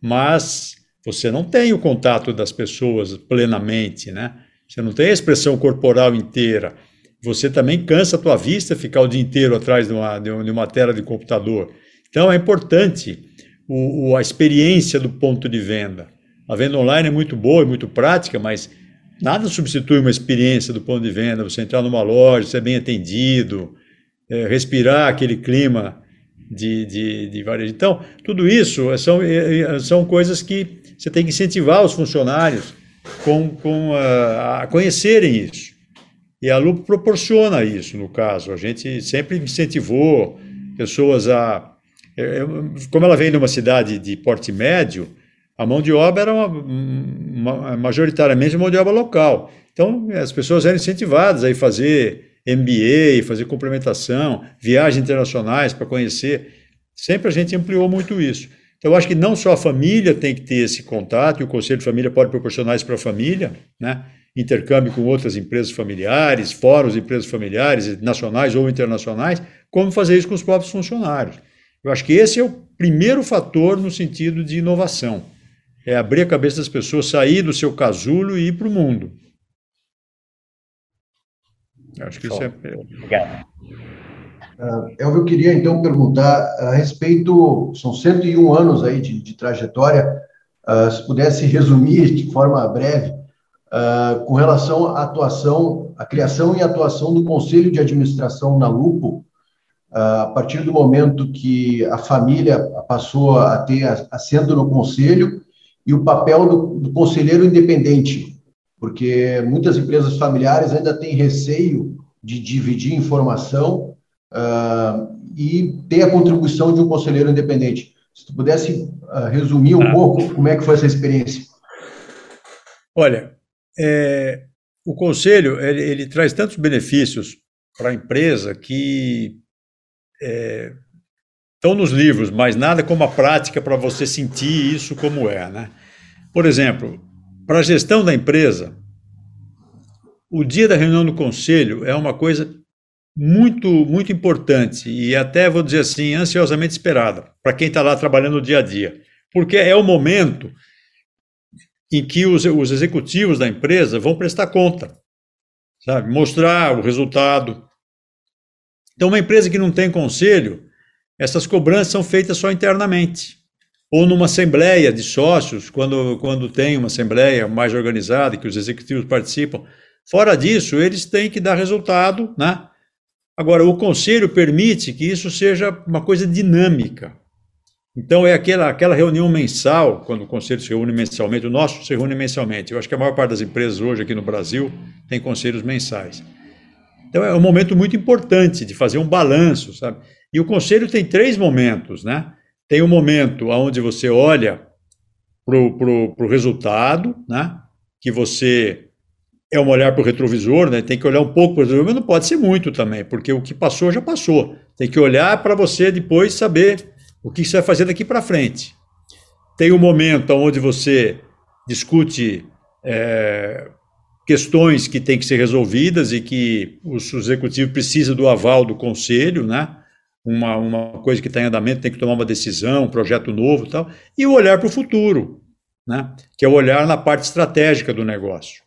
mas você não tem o contato das pessoas plenamente, né? Você não tem a expressão corporal inteira. Você também cansa a tua vista ficar o dia inteiro atrás de uma, de uma tela de computador. Então é importante o, o, a experiência do ponto de venda. A venda online é muito boa, é muito prática, mas nada substitui uma experiência do ponto de venda. Você entrar numa loja, ser bem atendido, é, respirar aquele clima de, de, de varejo. Então, tudo isso são, é, é, são coisas que você tem que incentivar os funcionários com, com a, a conhecerem isso. E a Lupo proporciona isso, no caso. A gente sempre incentivou pessoas a. Como ela vem de uma cidade de porte médio, a mão de obra era uma, uma, majoritariamente mão de obra local. Então, as pessoas eram incentivadas a fazer MBA, fazer complementação, viagens internacionais para conhecer. Sempre a gente ampliou muito isso. Então, eu acho que não só a família tem que ter esse contato, e o Conselho de Família pode proporcionar isso para a família, né? intercâmbio com outras empresas familiares, fóruns de empresas familiares, nacionais ou internacionais, como fazer isso com os próprios funcionários. Eu acho que esse é o primeiro fator no sentido de inovação. É abrir a cabeça das pessoas, sair do seu casulo e ir para o mundo. Acho que isso é. Obrigado. Uh, eu queria então perguntar a respeito, são 101 anos aí de, de trajetória, uh, se pudesse resumir de forma breve, uh, com relação à atuação, à criação e atuação do Conselho de Administração na Lupo, a partir do momento que a família passou a ter assento no conselho e o papel do, do conselheiro independente, porque muitas empresas familiares ainda têm receio de dividir informação uh, e ter a contribuição de um conselheiro independente. Se tu pudesse uh, resumir um ah. pouco como é que foi essa experiência. Olha, é, o conselho ele, ele, traz tantos benefícios para a empresa que é, estão nos livros, mas nada como a prática para você sentir isso como é, né? Por exemplo, para a gestão da empresa, o dia da reunião do conselho é uma coisa muito, muito importante e até, vou dizer assim, ansiosamente esperada para quem está lá trabalhando no dia a dia. Porque é o momento em que os, os executivos da empresa vão prestar conta, sabe? Mostrar o resultado. Então, uma empresa que não tem conselho, essas cobranças são feitas só internamente ou numa assembleia de sócios, quando, quando tem uma assembleia mais organizada, que os executivos participam. Fora disso, eles têm que dar resultado, né? Agora, o conselho permite que isso seja uma coisa dinâmica. Então, é aquela, aquela reunião mensal, quando o conselho se reúne mensalmente, o nosso se reúne mensalmente. Eu acho que a maior parte das empresas hoje aqui no Brasil tem conselhos mensais. Então é um momento muito importante de fazer um balanço, sabe? E o conselho tem três momentos, né? Tem um momento onde você olha para o resultado, né? Que você é um olhar para o retrovisor, né? Tem que olhar um pouco para o retrovisor, mas não pode ser muito também, porque o que passou já passou. Tem que olhar para você depois saber o que você vai fazer daqui para frente. Tem um momento onde você discute é, questões que têm que ser resolvidas e que o executivo precisa do aval do conselho, né? Uma, uma coisa que está em andamento tem que tomar uma decisão, um projeto novo, tal, e o olhar para o futuro, né? Que é o olhar na parte estratégica do negócio.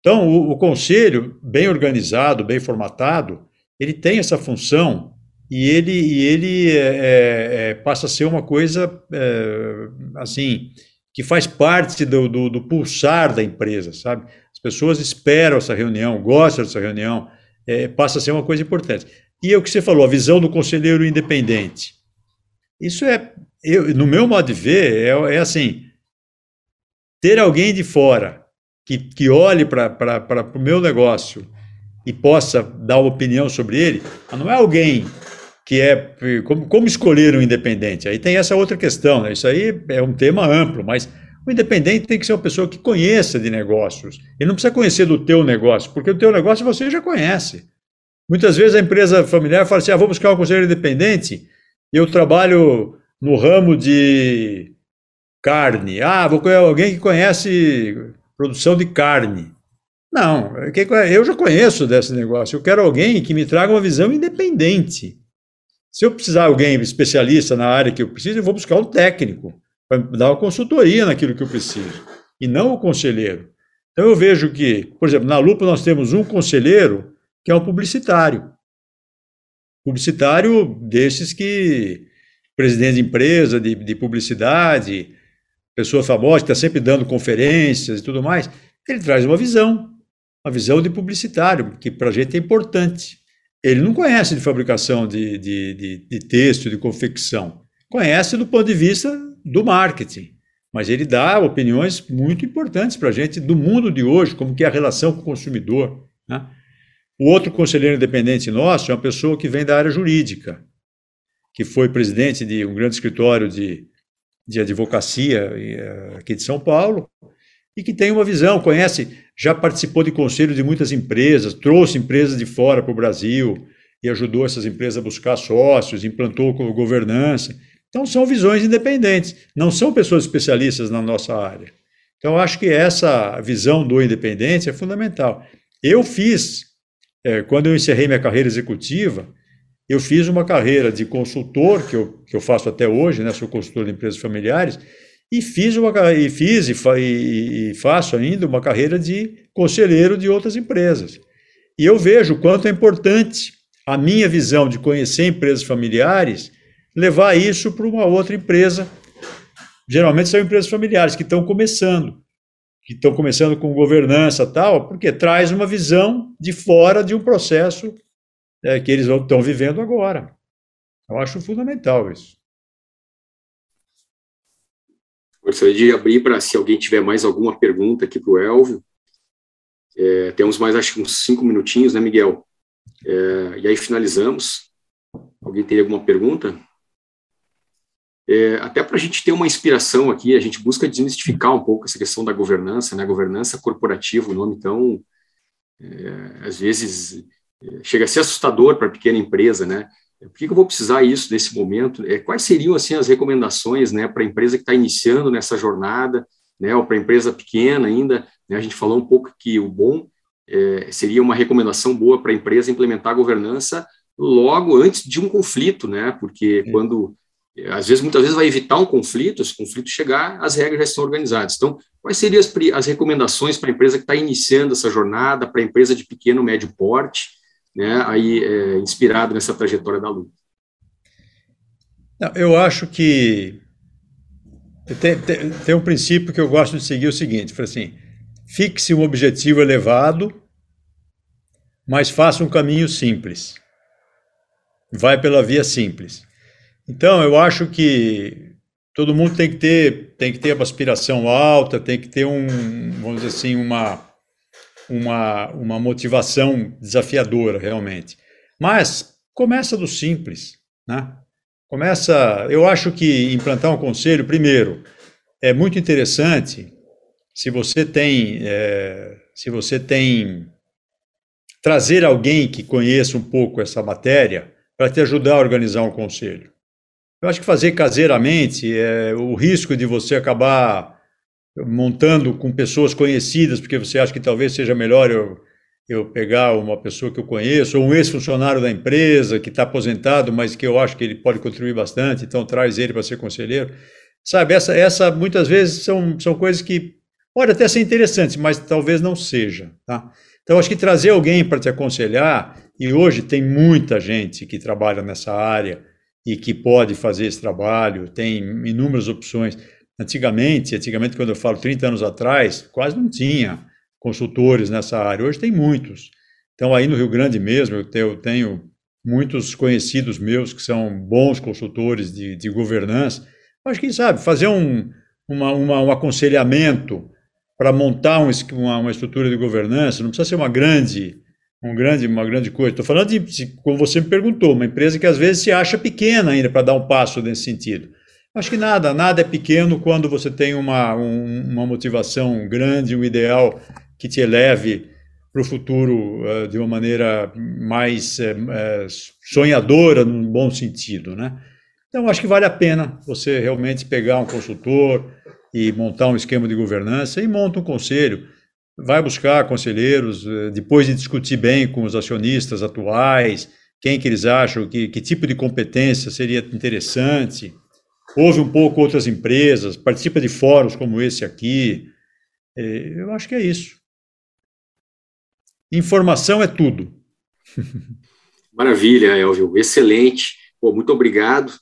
Então, o, o conselho, bem organizado, bem formatado, ele tem essa função e ele, e ele é, é, é passa a ser uma coisa é, assim que faz parte do, do, do, pulsar da empresa, sabe? As pessoas esperam essa reunião, gostam dessa reunião, é, passa a ser uma coisa importante. E é o que você falou, a visão do conselheiro independente. Isso é, eu, no meu modo de ver, é, é assim, ter alguém de fora que, que olhe para o meu negócio e possa dar uma opinião sobre ele, não é alguém que é como, como escolher um independente. Aí tem essa outra questão, né? Isso aí é um tema amplo, mas o independente tem que ser uma pessoa que conheça de negócios. Ele não precisa conhecer do teu negócio, porque o teu negócio você já conhece. Muitas vezes a empresa familiar fala assim: ah, vou buscar um conselheiro independente, eu trabalho no ramo de carne. Ah, vou conhecer alguém que conhece produção de carne. Não, eu já conheço desse negócio. Eu quero alguém que me traga uma visão independente. Se eu precisar de alguém especialista na área que eu preciso, eu vou buscar um técnico para dar uma consultoria naquilo que eu preciso, e não o conselheiro. Então eu vejo que, por exemplo, na Lupa nós temos um conselheiro que é um publicitário. Publicitário desses que, presidente de empresa, de, de publicidade, pessoa famosa, que está sempre dando conferências e tudo mais, ele traz uma visão, uma visão de publicitário, que para a gente é importante. Ele não conhece de fabricação de, de, de, de texto, de confecção. Conhece do ponto de vista do marketing. Mas ele dá opiniões muito importantes para a gente do mundo de hoje, como que é a relação com o consumidor. Né? O outro conselheiro independente nosso é uma pessoa que vem da área jurídica, que foi presidente de um grande escritório de, de advocacia eh, aqui de São Paulo, e que tem uma visão, conhece, já participou de conselhos de muitas empresas, trouxe empresas de fora para o Brasil e ajudou essas empresas a buscar sócios, implantou governança. Então, são visões independentes, não são pessoas especialistas na nossa área. Então, acho que essa visão do independente é fundamental. Eu fiz, é, quando eu encerrei minha carreira executiva, eu fiz uma carreira de consultor, que eu, que eu faço até hoje, né, sou consultor de empresas familiares, e fiz, uma, e fiz e, fa, e, e faço ainda uma carreira de conselheiro de outras empresas. E eu vejo o quanto é importante a minha visão de conhecer empresas familiares, levar isso para uma outra empresa. Geralmente são empresas familiares que estão começando, que estão começando com governança tal, porque traz uma visão de fora de um processo é, que eles estão vivendo agora. Eu acho fundamental isso. Gostaria de abrir para se alguém tiver mais alguma pergunta aqui para o Elvio. É, temos mais, acho que uns cinco minutinhos, né, Miguel? É, e aí finalizamos. Alguém teria alguma pergunta? É, até para a gente ter uma inspiração aqui, a gente busca desmistificar um pouco essa questão da governança, né? Governança corporativa, o nome tão, é, às vezes, é, chega a ser assustador para a pequena empresa, né? Por que, que eu vou precisar isso nesse momento? É, quais seriam assim as recomendações, né, para a empresa que está iniciando nessa jornada, né, ou para a empresa pequena ainda? Né, a gente falou um pouco que o bom é, seria uma recomendação boa para a empresa implementar a governança logo antes de um conflito, né? Porque é. quando às vezes, muitas vezes vai evitar um conflito, se o conflito chegar, as regras já estão organizadas. Então, quais seriam as, as recomendações para a empresa que está iniciando essa jornada, para a empresa de pequeno, médio porte, né, aí é, inspirado nessa trajetória da luta? Eu acho que tem, tem, tem, um princípio que eu gosto de seguir o seguinte, assim, fixe um objetivo elevado, mas faça um caminho simples. Vai pela via simples. Então, eu acho que todo mundo tem que ter tem que ter uma aspiração alta, tem que ter um, vamos dizer assim, uma uma, uma motivação desafiadora, realmente. Mas começa do simples, né? Começa, eu acho que implantar um conselho, primeiro, é muito interessante se você tem, é, se você tem trazer alguém que conheça um pouco essa matéria para te ajudar a organizar um conselho. Eu acho que fazer caseiramente é o risco de você acabar montando com pessoas conhecidas, porque você acha que talvez seja melhor eu, eu pegar uma pessoa que eu conheço, ou um ex-funcionário da empresa que está aposentado, mas que eu acho que ele pode contribuir bastante, então traz ele para ser conselheiro. Sabe, essa, essa muitas vezes são, são coisas que pode até ser interessantes, mas talvez não seja. Tá? Então, acho que trazer alguém para te aconselhar, e hoje tem muita gente que trabalha nessa área e que pode fazer esse trabalho, tem inúmeras opções. Antigamente, antigamente quando eu falo 30 anos atrás, quase não tinha consultores nessa área. Hoje tem muitos. Então, aí no Rio Grande mesmo, eu tenho, eu tenho muitos conhecidos meus que são bons consultores de, de governança. Acho que, sabe, fazer um, uma, uma, um aconselhamento para montar um, uma, uma, estrutura de governança, não precisa ser uma grande, um grande, uma grande coisa. Estou falando de, como você me perguntou, uma empresa que às vezes se acha pequena ainda para dar um passo nesse sentido. Acho que nada, nada é pequeno quando você tem uma, um, uma motivação grande, um ideal que te eleve para o futuro uh, de uma maneira mais uh, sonhadora, num bom sentido, né? Então, acho que vale a pena você realmente pegar um consultor, e montar um esquema de governança e monta um conselho. Vai buscar conselheiros, eh, depois de discutir bem com os acionistas atuais, quem que eles acham, que, que tipo de competência seria interessante. Ouve um pouco outras empresas, participa de fóruns como esse aqui. Eh, eu acho que é isso. Informação é tudo. Maravilha, Elvio. Excelente. Pô, muito obrigado.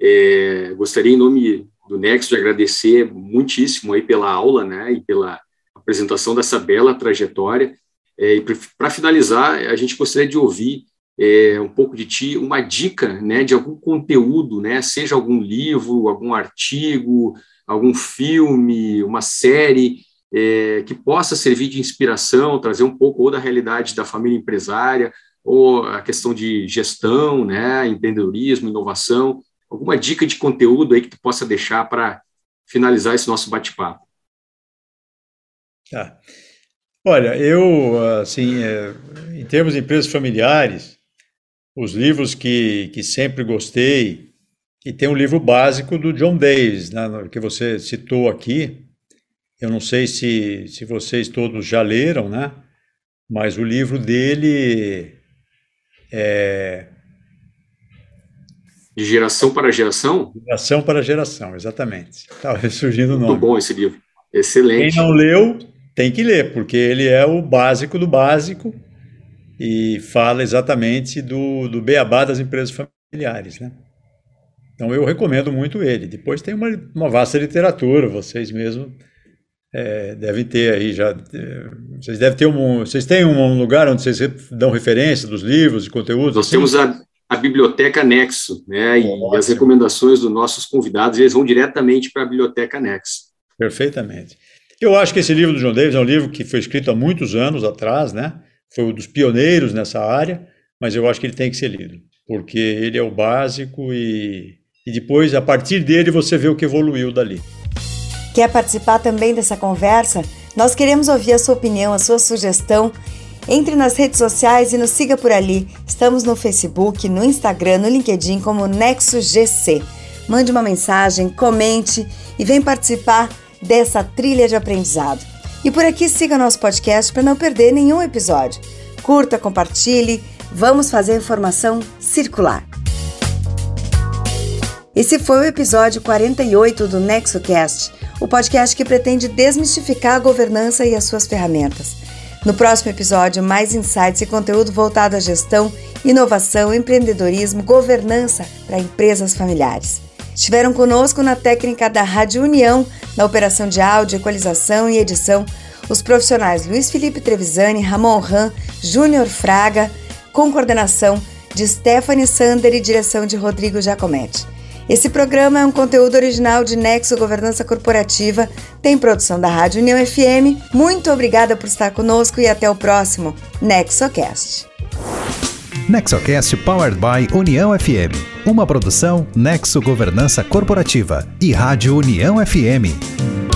É, gostaria, em nome do Nexo de agradecer muitíssimo aí pela aula, né, e pela apresentação dessa bela trajetória. É, e para finalizar, a gente gostaria de ouvir é, um pouco de ti, uma dica, né, de algum conteúdo, né, seja algum livro, algum artigo, algum filme, uma série é, que possa servir de inspiração, trazer um pouco ou da realidade da família empresária, ou a questão de gestão, né, empreendedorismo, inovação, alguma dica de conteúdo aí que tu possa deixar para finalizar esse nosso bate-papo? Tá. Olha, eu, assim, é, em termos de empresas familiares, os livros que, que sempre gostei, e tem um livro básico do John Davis, né, que você citou aqui. Eu não sei se, se vocês todos já leram, né? Mas o livro dele é de geração para geração? Geração para geração, exatamente. Estava ressurgindo o nome. Muito bom esse livro. Excelente. Quem não leu, tem que ler, porque ele é o básico do básico e fala exatamente do, do beabá das empresas familiares, né? Então eu recomendo muito ele. Depois tem uma, uma vasta literatura, vocês mesmos é, devem ter aí já. É, vocês devem ter um. Vocês têm um lugar onde vocês dão referência dos livros e conteúdos? Nós assim? temos a, a Biblioteca Nexo, né? E as recomendações dos nossos convidados, eles vão diretamente para a Biblioteca Nexo. Perfeitamente. Eu acho que esse livro do John Davis é um livro que foi escrito há muitos anos atrás, né? Foi um dos pioneiros nessa área, mas eu acho que ele tem que ser lido, porque ele é o básico e, e depois, a partir dele, você vê o que evoluiu dali. Quer participar também dessa conversa? Nós queremos ouvir a sua opinião, a sua sugestão entre nas redes sociais e nos siga por ali. Estamos no Facebook, no Instagram, no LinkedIn como Nexo GC. Mande uma mensagem, comente e vem participar dessa trilha de aprendizado. E por aqui siga nosso podcast para não perder nenhum episódio. Curta, compartilhe, vamos fazer a informação circular. Esse foi o episódio 48 do NexoCast, o podcast que pretende desmistificar a governança e as suas ferramentas. No próximo episódio, mais insights e conteúdo voltado à gestão, inovação, empreendedorismo, governança para empresas familiares. Estiveram conosco na técnica da Rádio União, na operação de áudio, equalização e edição, os profissionais Luiz Felipe Trevisani, Ramon Ram, Júnior Fraga, com coordenação de Stephanie Sander e direção de Rodrigo Giacometti. Esse programa é um conteúdo original de Nexo Governança Corporativa, tem produção da Rádio União FM. Muito obrigada por estar conosco e até o próximo NexoCast. NexoCast Powered by União FM. Uma produção Nexo Governança Corporativa e Rádio União FM.